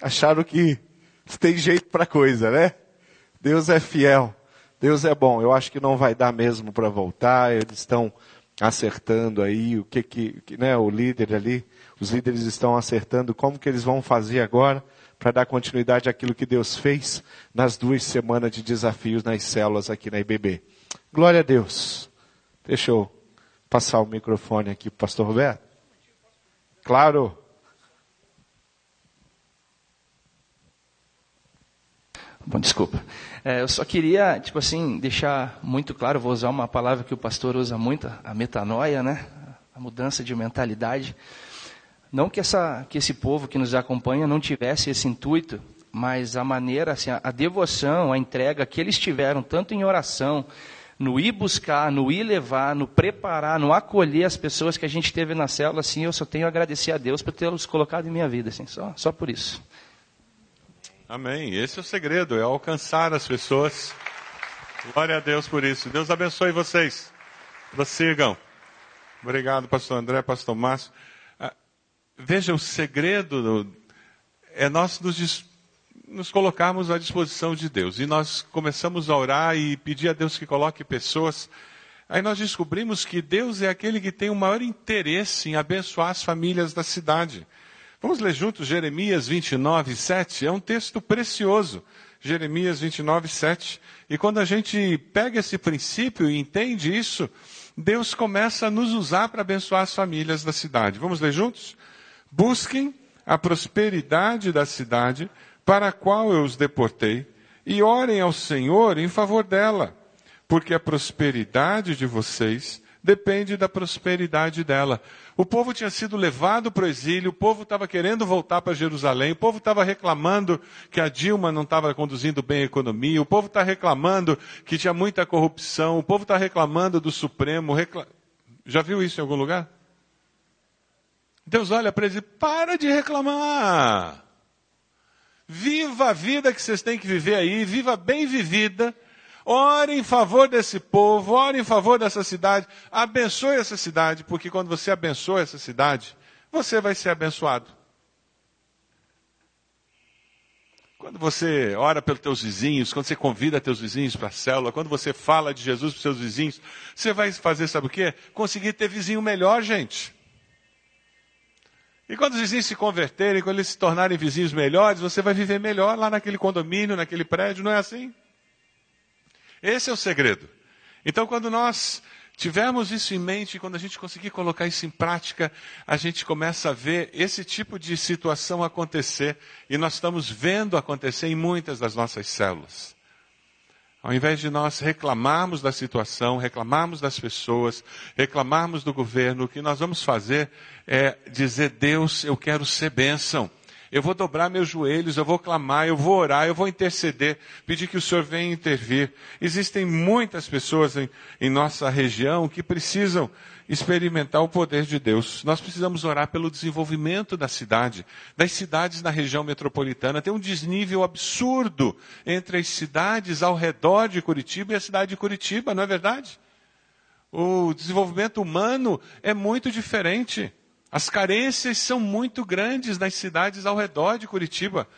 Speaker 2: Acharam que tem jeito para coisa, né? Deus é fiel. Deus é bom. Eu acho que não vai dar mesmo para voltar. Eles estão acertando aí o que que, né, o líder ali, os líderes estão acertando como que eles vão fazer agora para dar continuidade àquilo que Deus fez nas duas semanas de desafios nas células aqui na IBB. Glória a Deus. Deixa eu passar o microfone aqui para o pastor Roberto. Claro.
Speaker 7: Bom, desculpa. É, eu só queria, tipo assim, deixar muito claro, vou usar uma palavra que o pastor usa muito, a metanoia, né? A mudança de mentalidade. Não que, essa, que esse povo que nos acompanha não tivesse esse intuito, mas a maneira, assim, a, a devoção, a entrega que eles tiveram, tanto em oração, no ir buscar, no ir levar, no preparar, no acolher as pessoas que a gente teve na célula, assim, eu só tenho a agradecer a Deus por tê-los colocado em minha vida, assim, só, só por isso.
Speaker 1: Amém. Esse é o segredo, é alcançar as pessoas. Glória a Deus por isso. Deus abençoe vocês. Prossigam. Obrigado, pastor André, pastor Márcio. Ah, veja, o segredo do, é nós nos, nos colocarmos à disposição de Deus. E nós começamos a orar e pedir a Deus que coloque pessoas. Aí nós descobrimos que Deus é aquele que tem o maior interesse em abençoar as famílias da cidade. Vamos ler juntos Jeremias 29, 7. É um texto precioso. Jeremias 29, 7. E quando a gente pega esse princípio e entende isso, Deus começa a nos usar para abençoar as famílias da cidade. Vamos ler juntos? Busquem a prosperidade da cidade para a qual eu os deportei e orem ao Senhor em favor dela, porque a prosperidade de vocês depende da prosperidade dela. O povo tinha sido levado para o exílio, o povo estava querendo voltar para Jerusalém, o povo estava reclamando que a Dilma não estava conduzindo bem a economia, o povo está reclamando que tinha muita corrupção, o povo está reclamando do Supremo. Recla... Já viu isso em algum lugar? Deus olha para eles e para de reclamar. Viva a vida que vocês têm que viver aí, viva bem vivida Ore em favor desse povo, ore em favor dessa cidade, abençoe essa cidade, porque quando você abençoa essa cidade, você vai ser abençoado. Quando você ora pelos teus vizinhos, quando você convida teus vizinhos para a célula, quando você fala de Jesus para seus vizinhos, você vai fazer, sabe o quê? Conseguir ter vizinho melhor, gente. E quando os vizinhos se converterem, quando eles se tornarem vizinhos melhores, você vai viver melhor lá naquele condomínio, naquele prédio, não é assim? Esse é o segredo. Então, quando nós tivermos isso em mente, quando a gente conseguir colocar isso em prática, a gente começa a ver esse tipo de situação acontecer e nós estamos vendo acontecer em muitas das nossas células. Ao invés de nós reclamarmos da situação, reclamarmos das pessoas, reclamarmos do governo, o que nós vamos fazer é dizer: Deus, eu quero ser bênção. Eu vou dobrar meus joelhos, eu vou clamar, eu vou orar, eu vou interceder, pedir que o Senhor venha intervir. Existem muitas pessoas em, em nossa região que precisam experimentar o poder de Deus. Nós precisamos orar pelo desenvolvimento da cidade, das cidades na região metropolitana. Tem um desnível absurdo entre as cidades ao redor de Curitiba e a cidade de Curitiba, não é verdade? O desenvolvimento humano é muito diferente. As carências são muito grandes nas cidades ao redor de Curitiba.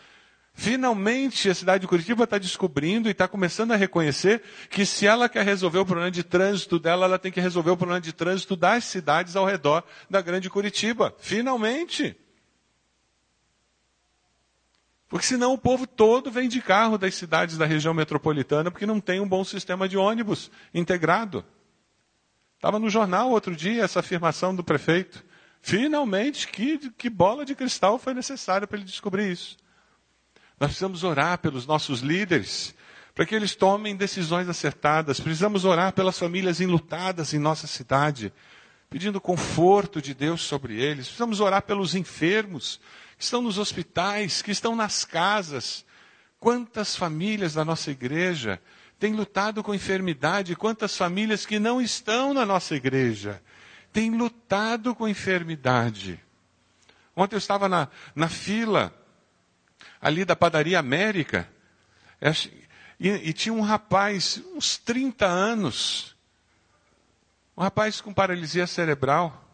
Speaker 1: Finalmente, a cidade de Curitiba está descobrindo e está começando a reconhecer que se ela quer resolver o problema de trânsito dela, ela tem que resolver o problema de trânsito das cidades ao redor da grande Curitiba. Finalmente. Porque senão o povo todo vem de carro das cidades da região metropolitana porque não tem um bom sistema de ônibus integrado. Estava no jornal outro dia essa afirmação do prefeito. Finalmente, que, que bola de cristal foi necessária para ele descobrir isso. Nós precisamos orar pelos nossos líderes, para que eles tomem decisões acertadas. Precisamos orar pelas famílias enlutadas em nossa cidade, pedindo conforto de Deus sobre eles. Precisamos orar pelos enfermos que estão nos hospitais, que estão nas casas. Quantas famílias da nossa igreja têm lutado com enfermidade? Quantas famílias que não estão na nossa igreja? Tem lutado com enfermidade. Ontem eu estava na, na fila ali da padaria América e, e tinha um rapaz, uns 30 anos, um rapaz com paralisia cerebral,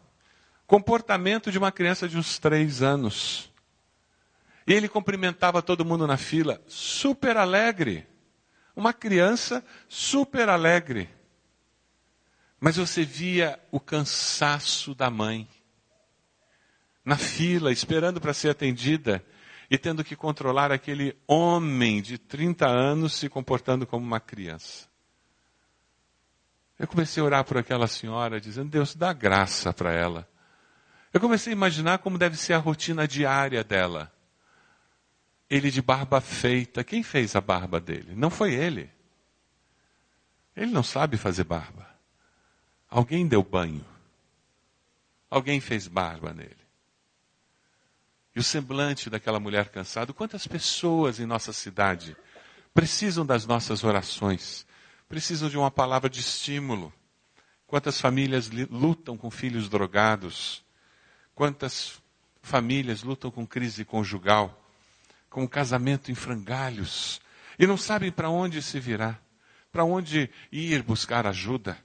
Speaker 1: comportamento de uma criança de uns 3 anos. E ele cumprimentava todo mundo na fila, super alegre. Uma criança super alegre. Mas você via o cansaço da mãe, na fila, esperando para ser atendida e tendo que controlar aquele homem de 30 anos se comportando como uma criança. Eu comecei a orar por aquela senhora, dizendo: Deus, dá graça para ela. Eu comecei a imaginar como deve ser a rotina diária dela. Ele de barba feita. Quem fez a barba dele? Não foi ele. Ele não sabe fazer barba. Alguém deu banho. Alguém fez barba nele. E o semblante daquela mulher cansada. Quantas pessoas em nossa cidade precisam das nossas orações, precisam de uma palavra de estímulo. Quantas famílias lutam com filhos drogados. Quantas famílias lutam com crise conjugal, com casamento em frangalhos, e não sabem para onde se virar, para onde ir buscar ajuda.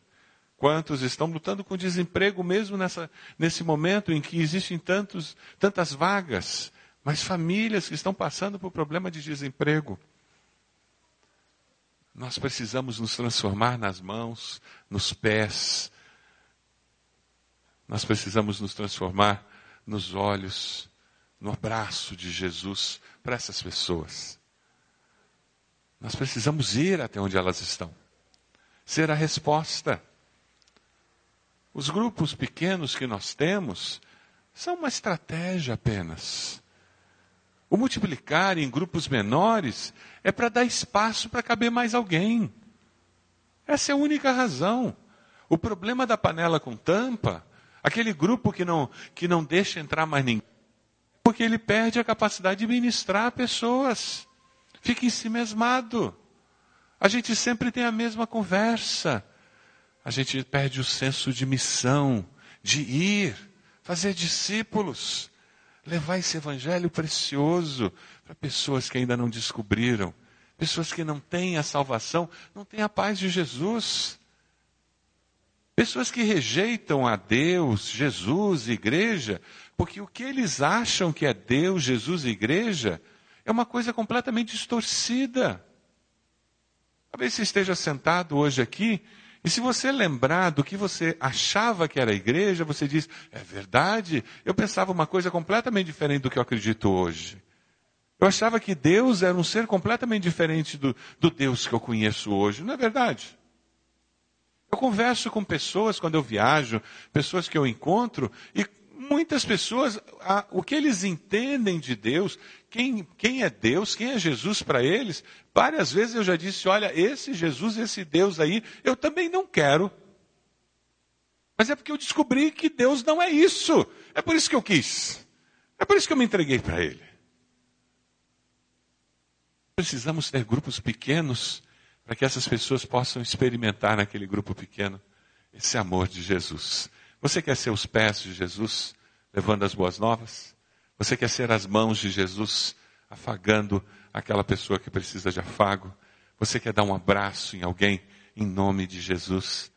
Speaker 1: Quantos estão lutando com desemprego mesmo nessa, nesse momento em que existem tantos, tantas vagas, mas famílias que estão passando por problema de desemprego. Nós precisamos nos transformar nas mãos, nos pés. Nós precisamos nos transformar nos olhos, no abraço de Jesus para essas pessoas. Nós precisamos ir até onde elas estão. Ser a resposta. Os grupos pequenos que nós temos são uma estratégia apenas. O multiplicar em grupos menores é para dar espaço para caber mais alguém. Essa é a única razão. O problema da panela com tampa, aquele grupo que não, que não deixa entrar mais ninguém, porque ele perde a capacidade de ministrar pessoas. Fica em si mesmado. A gente sempre tem a mesma conversa a gente perde o senso de missão, de ir, fazer discípulos, levar esse evangelho precioso para pessoas que ainda não descobriram, pessoas que não têm a salvação, não têm a paz de Jesus. Pessoas que rejeitam a Deus, Jesus, igreja, porque o que eles acham que é Deus, Jesus e igreja é uma coisa completamente distorcida. Talvez você esteja sentado hoje aqui e se você lembrar do que você achava que era a igreja, você diz: é verdade, eu pensava uma coisa completamente diferente do que eu acredito hoje. Eu achava que Deus era um ser completamente diferente do, do Deus que eu conheço hoje. Não é verdade? Eu converso com pessoas quando eu viajo, pessoas que eu encontro, e muitas pessoas, o que eles entendem de Deus, quem, quem é Deus, quem é Jesus para eles, várias vezes eu já disse: olha, esse Jesus, esse Deus aí, eu também não quero. Mas é porque eu descobri que Deus não é isso. É por isso que eu quis. É por isso que eu me entreguei para Ele. Precisamos ter grupos pequenos para que essas pessoas possam experimentar naquele grupo pequeno esse amor de Jesus. Você quer ser os pés de Jesus, levando as boas novas? Você quer ser as mãos de Jesus, afagando aquela pessoa que precisa de afago? Você quer dar um abraço em alguém em nome de Jesus?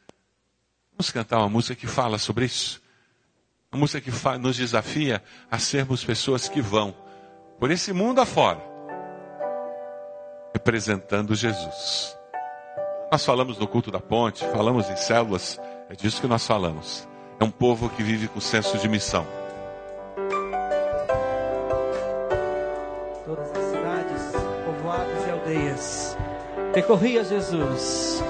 Speaker 1: Vamos cantar uma música que fala sobre isso. Uma música que nos desafia a sermos pessoas que vão por esse mundo afora, representando Jesus. Nós falamos no culto da ponte, falamos em células, é disso que nós falamos. É um povo que vive com senso de missão.
Speaker 8: Percorria Jesus.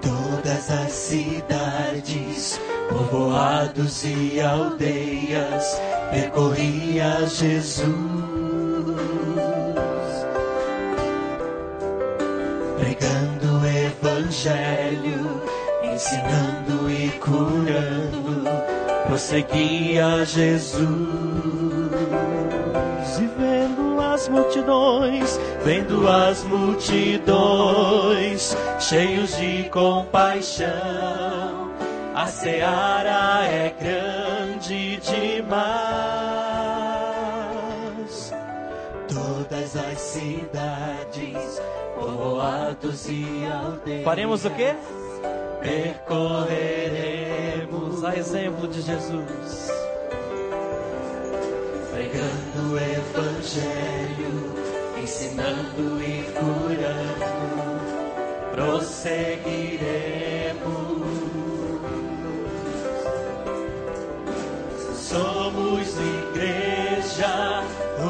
Speaker 9: Todas as cidades, povoados e aldeias, percorria Jesus. Pregando o evangelho, ensinando e curando, prosseguia Jesus. As multidões, vendo as multidões, cheios de compaixão, a seara é grande demais. Todas as cidades, povoados e aldeias.
Speaker 8: Faremos o quê?
Speaker 9: Percorreremos
Speaker 8: A exemplo de Jesus.
Speaker 9: Pregando o evangelho, ensinando e curando, prosseguiremos. Somos igreja,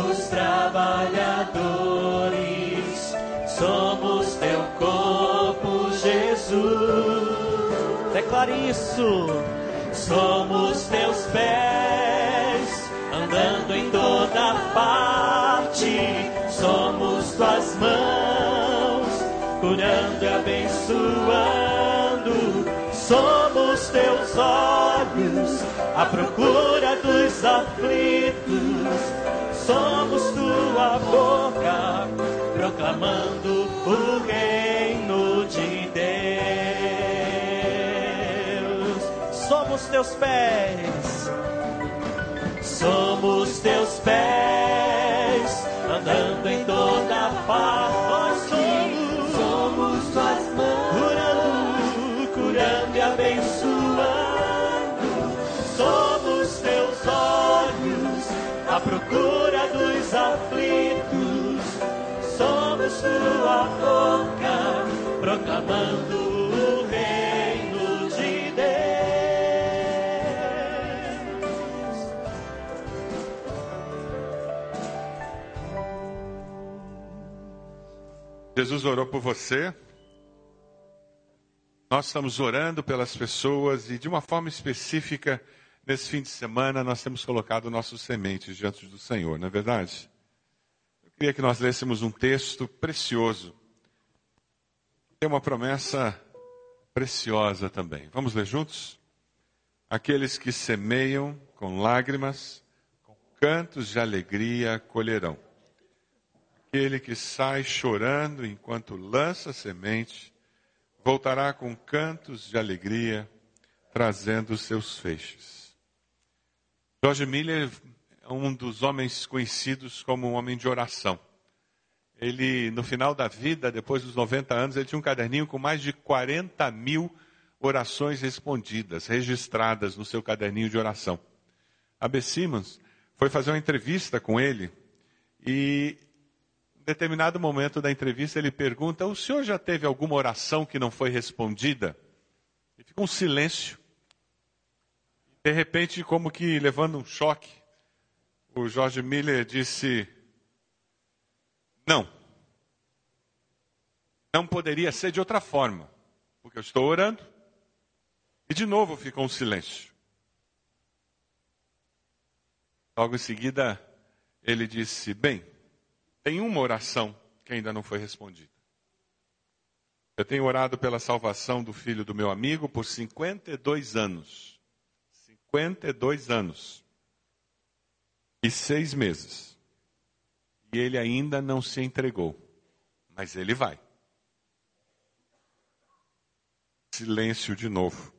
Speaker 9: os trabalhadores, somos teu corpo, Jesus.
Speaker 8: Declare isso.
Speaker 9: Somos teus pés, Tuas mãos, curando e abençoando. Somos teus olhos, à procura dos aflitos. Somos tua boca, proclamando o reino de Deus.
Speaker 8: Somos teus pés.
Speaker 9: Somos teus pés, toda parte. Somos, somos tuas mãos, curando, curando e abençoando. Somos teus olhos, à procura dos aflitos. Somos tua boca, proclamando
Speaker 1: Jesus orou por você. Nós estamos orando pelas pessoas e de uma forma específica, nesse fim de semana, nós temos colocado nossos sementes diante do Senhor, não é verdade? Eu queria que nós lêssemos um texto precioso. Tem uma promessa preciosa também. Vamos ler juntos? Aqueles que semeiam com lágrimas, com cantos de alegria colherão. Aquele que sai chorando enquanto lança semente, voltará com cantos de alegria, trazendo seus feixes. George Miller é um dos homens conhecidos como um homem de oração. Ele, no final da vida, depois dos 90 anos, ele tinha um caderninho com mais de 40 mil orações respondidas, registradas no seu caderninho de oração. A B. Simmons foi fazer uma entrevista com ele e em determinado momento da entrevista, ele pergunta: O senhor já teve alguma oração que não foi respondida? E fica um silêncio. De repente, como que levando um choque, o George Miller disse: Não. Não poderia ser de outra forma, porque eu estou orando. E de novo ficou um silêncio. Logo em seguida, ele disse: Bem, tem uma oração que ainda não foi respondida. Eu tenho orado pela salvação do filho do meu amigo por 52 anos. 52 anos. E seis meses. E ele ainda não se entregou. Mas ele vai. Silêncio de novo.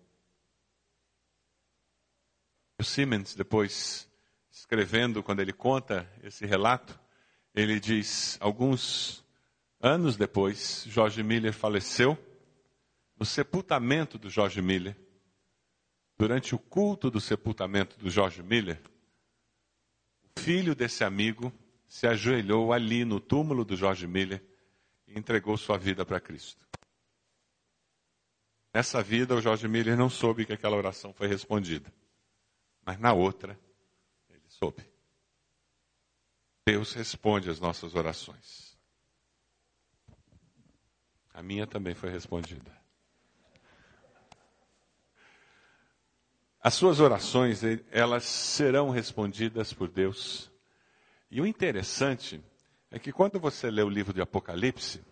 Speaker 1: O Siemens, depois, escrevendo, quando ele conta esse relato, ele diz: alguns anos depois, Jorge Miller faleceu. No sepultamento do Jorge Miller, durante o culto do sepultamento do Jorge Miller, o filho desse amigo se ajoelhou ali no túmulo do Jorge Miller e entregou sua vida para Cristo. Nessa vida, o Jorge Miller não soube que aquela oração foi respondida. Mas na outra, ele soube. Deus responde às nossas orações. A minha também foi respondida. As suas orações, elas serão respondidas por Deus. E o interessante é que quando você lê o livro de Apocalipse,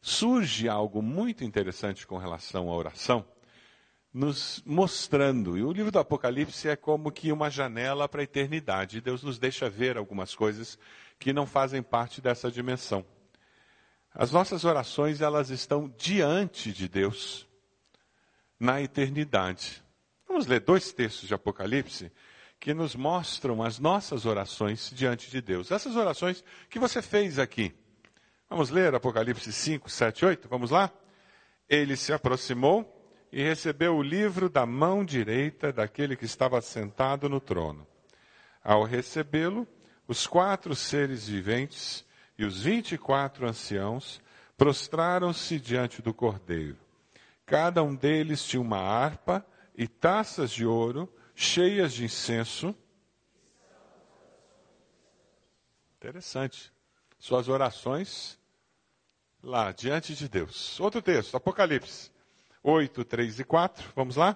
Speaker 1: surge algo muito interessante com relação à oração, nos mostrando. E o livro do Apocalipse é como que uma janela para a eternidade. Deus nos deixa ver algumas coisas que não fazem parte dessa dimensão. As nossas orações, elas estão diante de Deus na eternidade. Vamos ler dois textos de Apocalipse que nos mostram as nossas orações diante de Deus. Essas orações que você fez aqui. Vamos ler Apocalipse 5, 7, 8? Vamos lá? Ele se aproximou e recebeu o livro da mão direita daquele que estava sentado no trono. Ao recebê-lo, os quatro seres viventes e os vinte e quatro anciãos prostraram-se diante do cordeiro. Cada um deles tinha uma harpa e taças de ouro cheias de incenso. Interessante. Suas orações lá diante de Deus. Outro texto, Apocalipse. 8, 3 e 4. Vamos lá?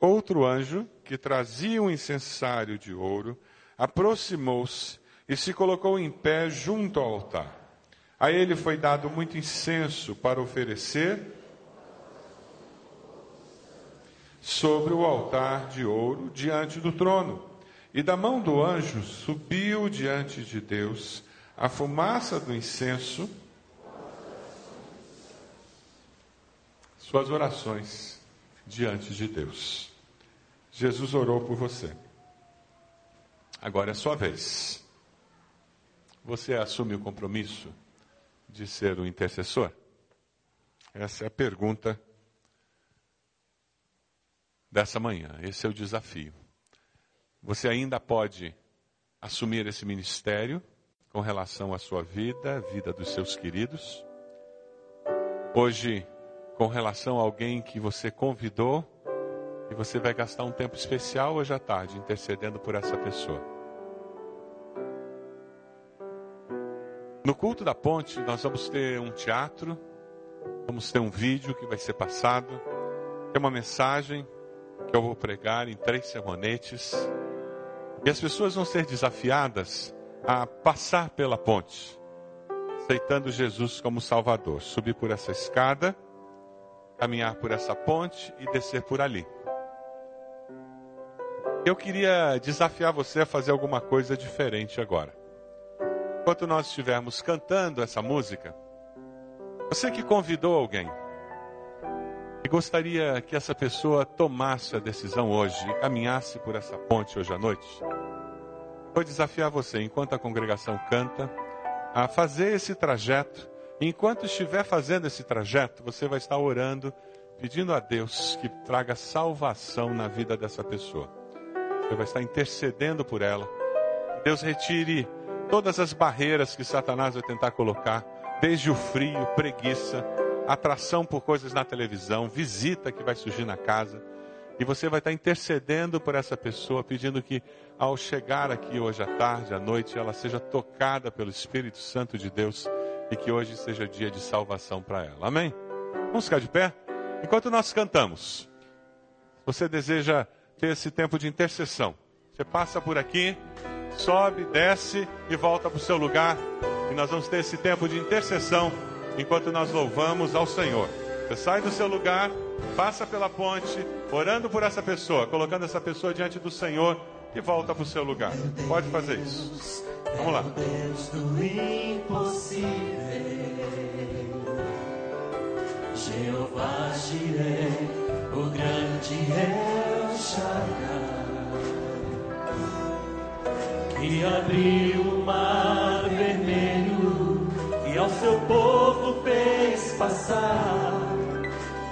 Speaker 1: Outro anjo, que trazia um incensário de ouro, aproximou-se e se colocou em pé junto ao altar. A ele foi dado muito incenso para oferecer sobre o altar de ouro diante do trono. E da mão do anjo subiu diante de Deus a fumaça do incenso suas orações diante de Deus. Jesus orou por você. Agora é sua vez. Você assume o compromisso de ser o intercessor? Essa é a pergunta dessa manhã. Esse é o desafio. Você ainda pode assumir esse ministério com relação à sua vida, vida dos seus queridos. Hoje com relação a alguém que você convidou e você vai gastar um tempo especial hoje à tarde intercedendo por essa pessoa. No culto da ponte, nós vamos ter um teatro, vamos ter um vídeo que vai ser passado, tem uma mensagem que eu vou pregar em três sermonetes, e as pessoas vão ser desafiadas a passar pela ponte, aceitando Jesus como Salvador, subir por essa escada caminhar por essa ponte e descer por ali. Eu queria desafiar você a fazer alguma coisa diferente agora. Enquanto nós estivermos cantando essa música, você que convidou alguém e gostaria que essa pessoa tomasse a decisão hoje e caminhasse por essa ponte hoje à noite, vou desafiar você, enquanto a congregação canta, a fazer esse trajeto Enquanto estiver fazendo esse trajeto, você vai estar orando, pedindo a Deus que traga salvação na vida dessa pessoa. Você vai estar intercedendo por ela. Deus retire todas as barreiras que Satanás vai tentar colocar, desde o frio, preguiça, atração por coisas na televisão, visita que vai surgir na casa. E você vai estar intercedendo por essa pessoa, pedindo que ao chegar aqui hoje à tarde, à noite, ela seja tocada pelo Espírito Santo de Deus e que hoje seja dia de salvação para ela. Amém? Vamos ficar de pé? Enquanto nós cantamos, você deseja ter esse tempo de intercessão. Você passa por aqui, sobe, desce e volta para o seu lugar. E nós vamos ter esse tempo de intercessão enquanto nós louvamos ao Senhor. Você sai do seu lugar, passa pela ponte, orando por essa pessoa, colocando essa pessoa diante do Senhor e volta para o seu lugar. Pode fazer isso. Vamos lá.
Speaker 9: Deus do impossível, Jeová Jireh, o grande El Shaddai, que abriu o mar vermelho e ao seu povo fez passar,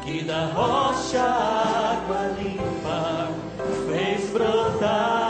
Speaker 9: que da rocha água limpa fez brotar.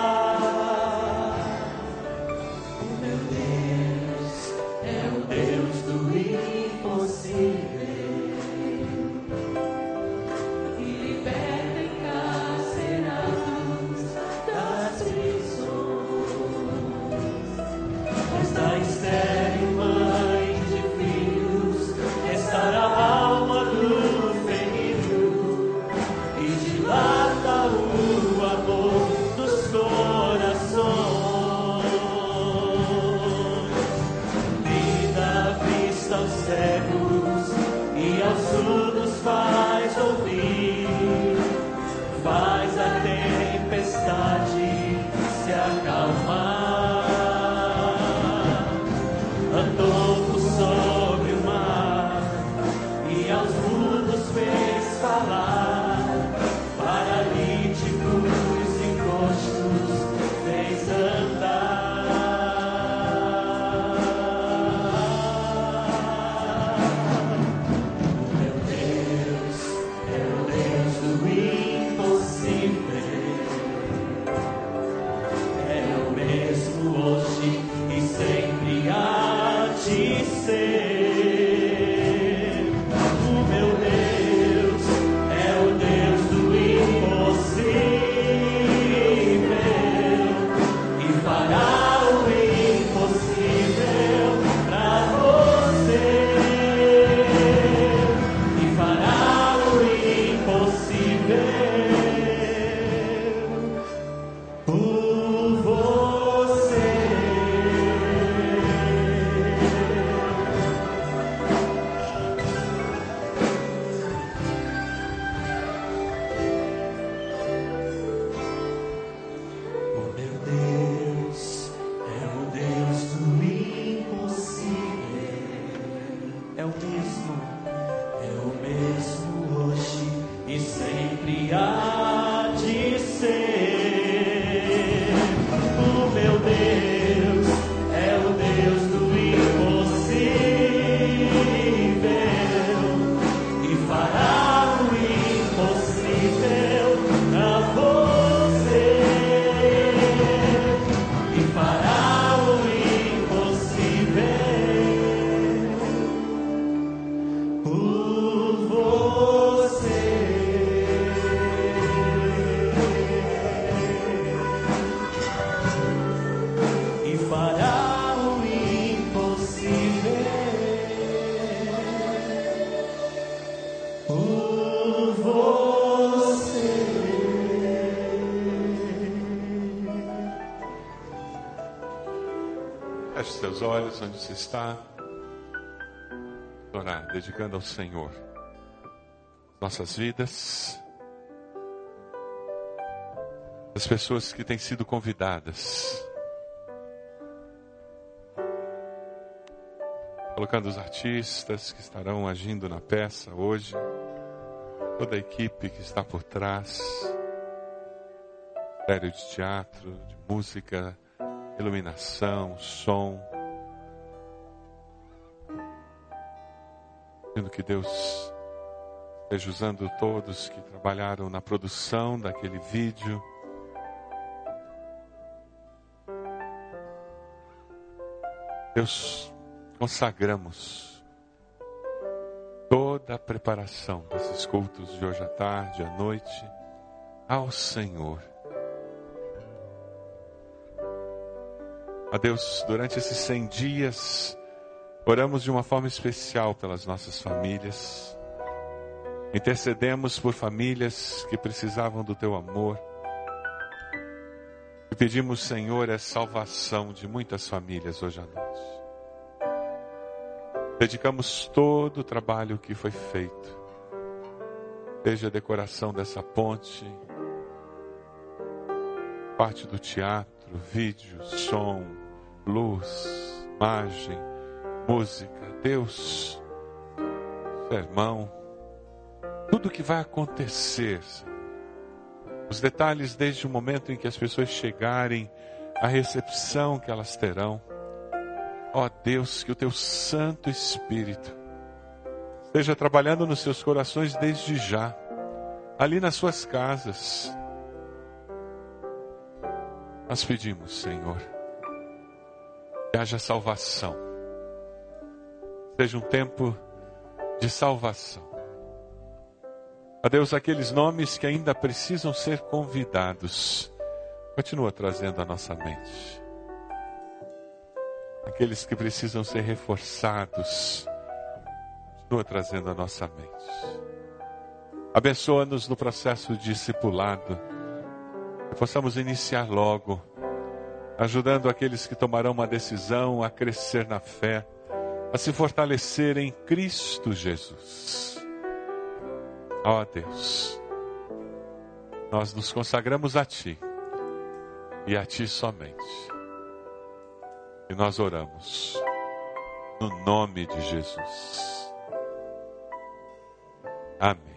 Speaker 1: Onde você está. Orar, dedicando ao Senhor nossas vidas, as pessoas que têm sido convidadas, colocando os artistas que estarão agindo na peça hoje, toda a equipe que está por trás, série de teatro, de música, iluminação, som. Pedindo que Deus esteja usando todos que trabalharam na produção daquele vídeo. Deus, consagramos toda a preparação desses cultos de hoje à tarde, à noite, ao Senhor. A Deus, durante esses 100 dias, oramos de uma forma especial pelas nossas famílias. Intercedemos por famílias que precisavam do teu amor. E pedimos, Senhor, a salvação de muitas famílias hoje à noite. Dedicamos todo o trabalho que foi feito, desde a decoração dessa ponte, parte do teatro, vídeo, som, luz, imagem, música, Deus, sermão, tudo que vai acontecer, os detalhes desde o momento em que as pessoas chegarem, a recepção que elas terão. Ó Deus, que o teu Santo Espírito esteja trabalhando nos seus corações desde já, ali nas suas casas. Nós pedimos, Senhor, que haja salvação, seja um tempo de salvação. A Deus, aqueles nomes que ainda precisam ser convidados, continua trazendo à nossa mente. Aqueles que precisam ser reforçados, continua trazendo à nossa mente. Abençoa-nos no processo discipulado, que possamos iniciar logo, ajudando aqueles que tomarão uma decisão a crescer na fé, a se fortalecer em Cristo Jesus. Ó oh, Deus, nós nos consagramos a Ti e a Ti somente. E nós oramos no nome de Jesus. Amém.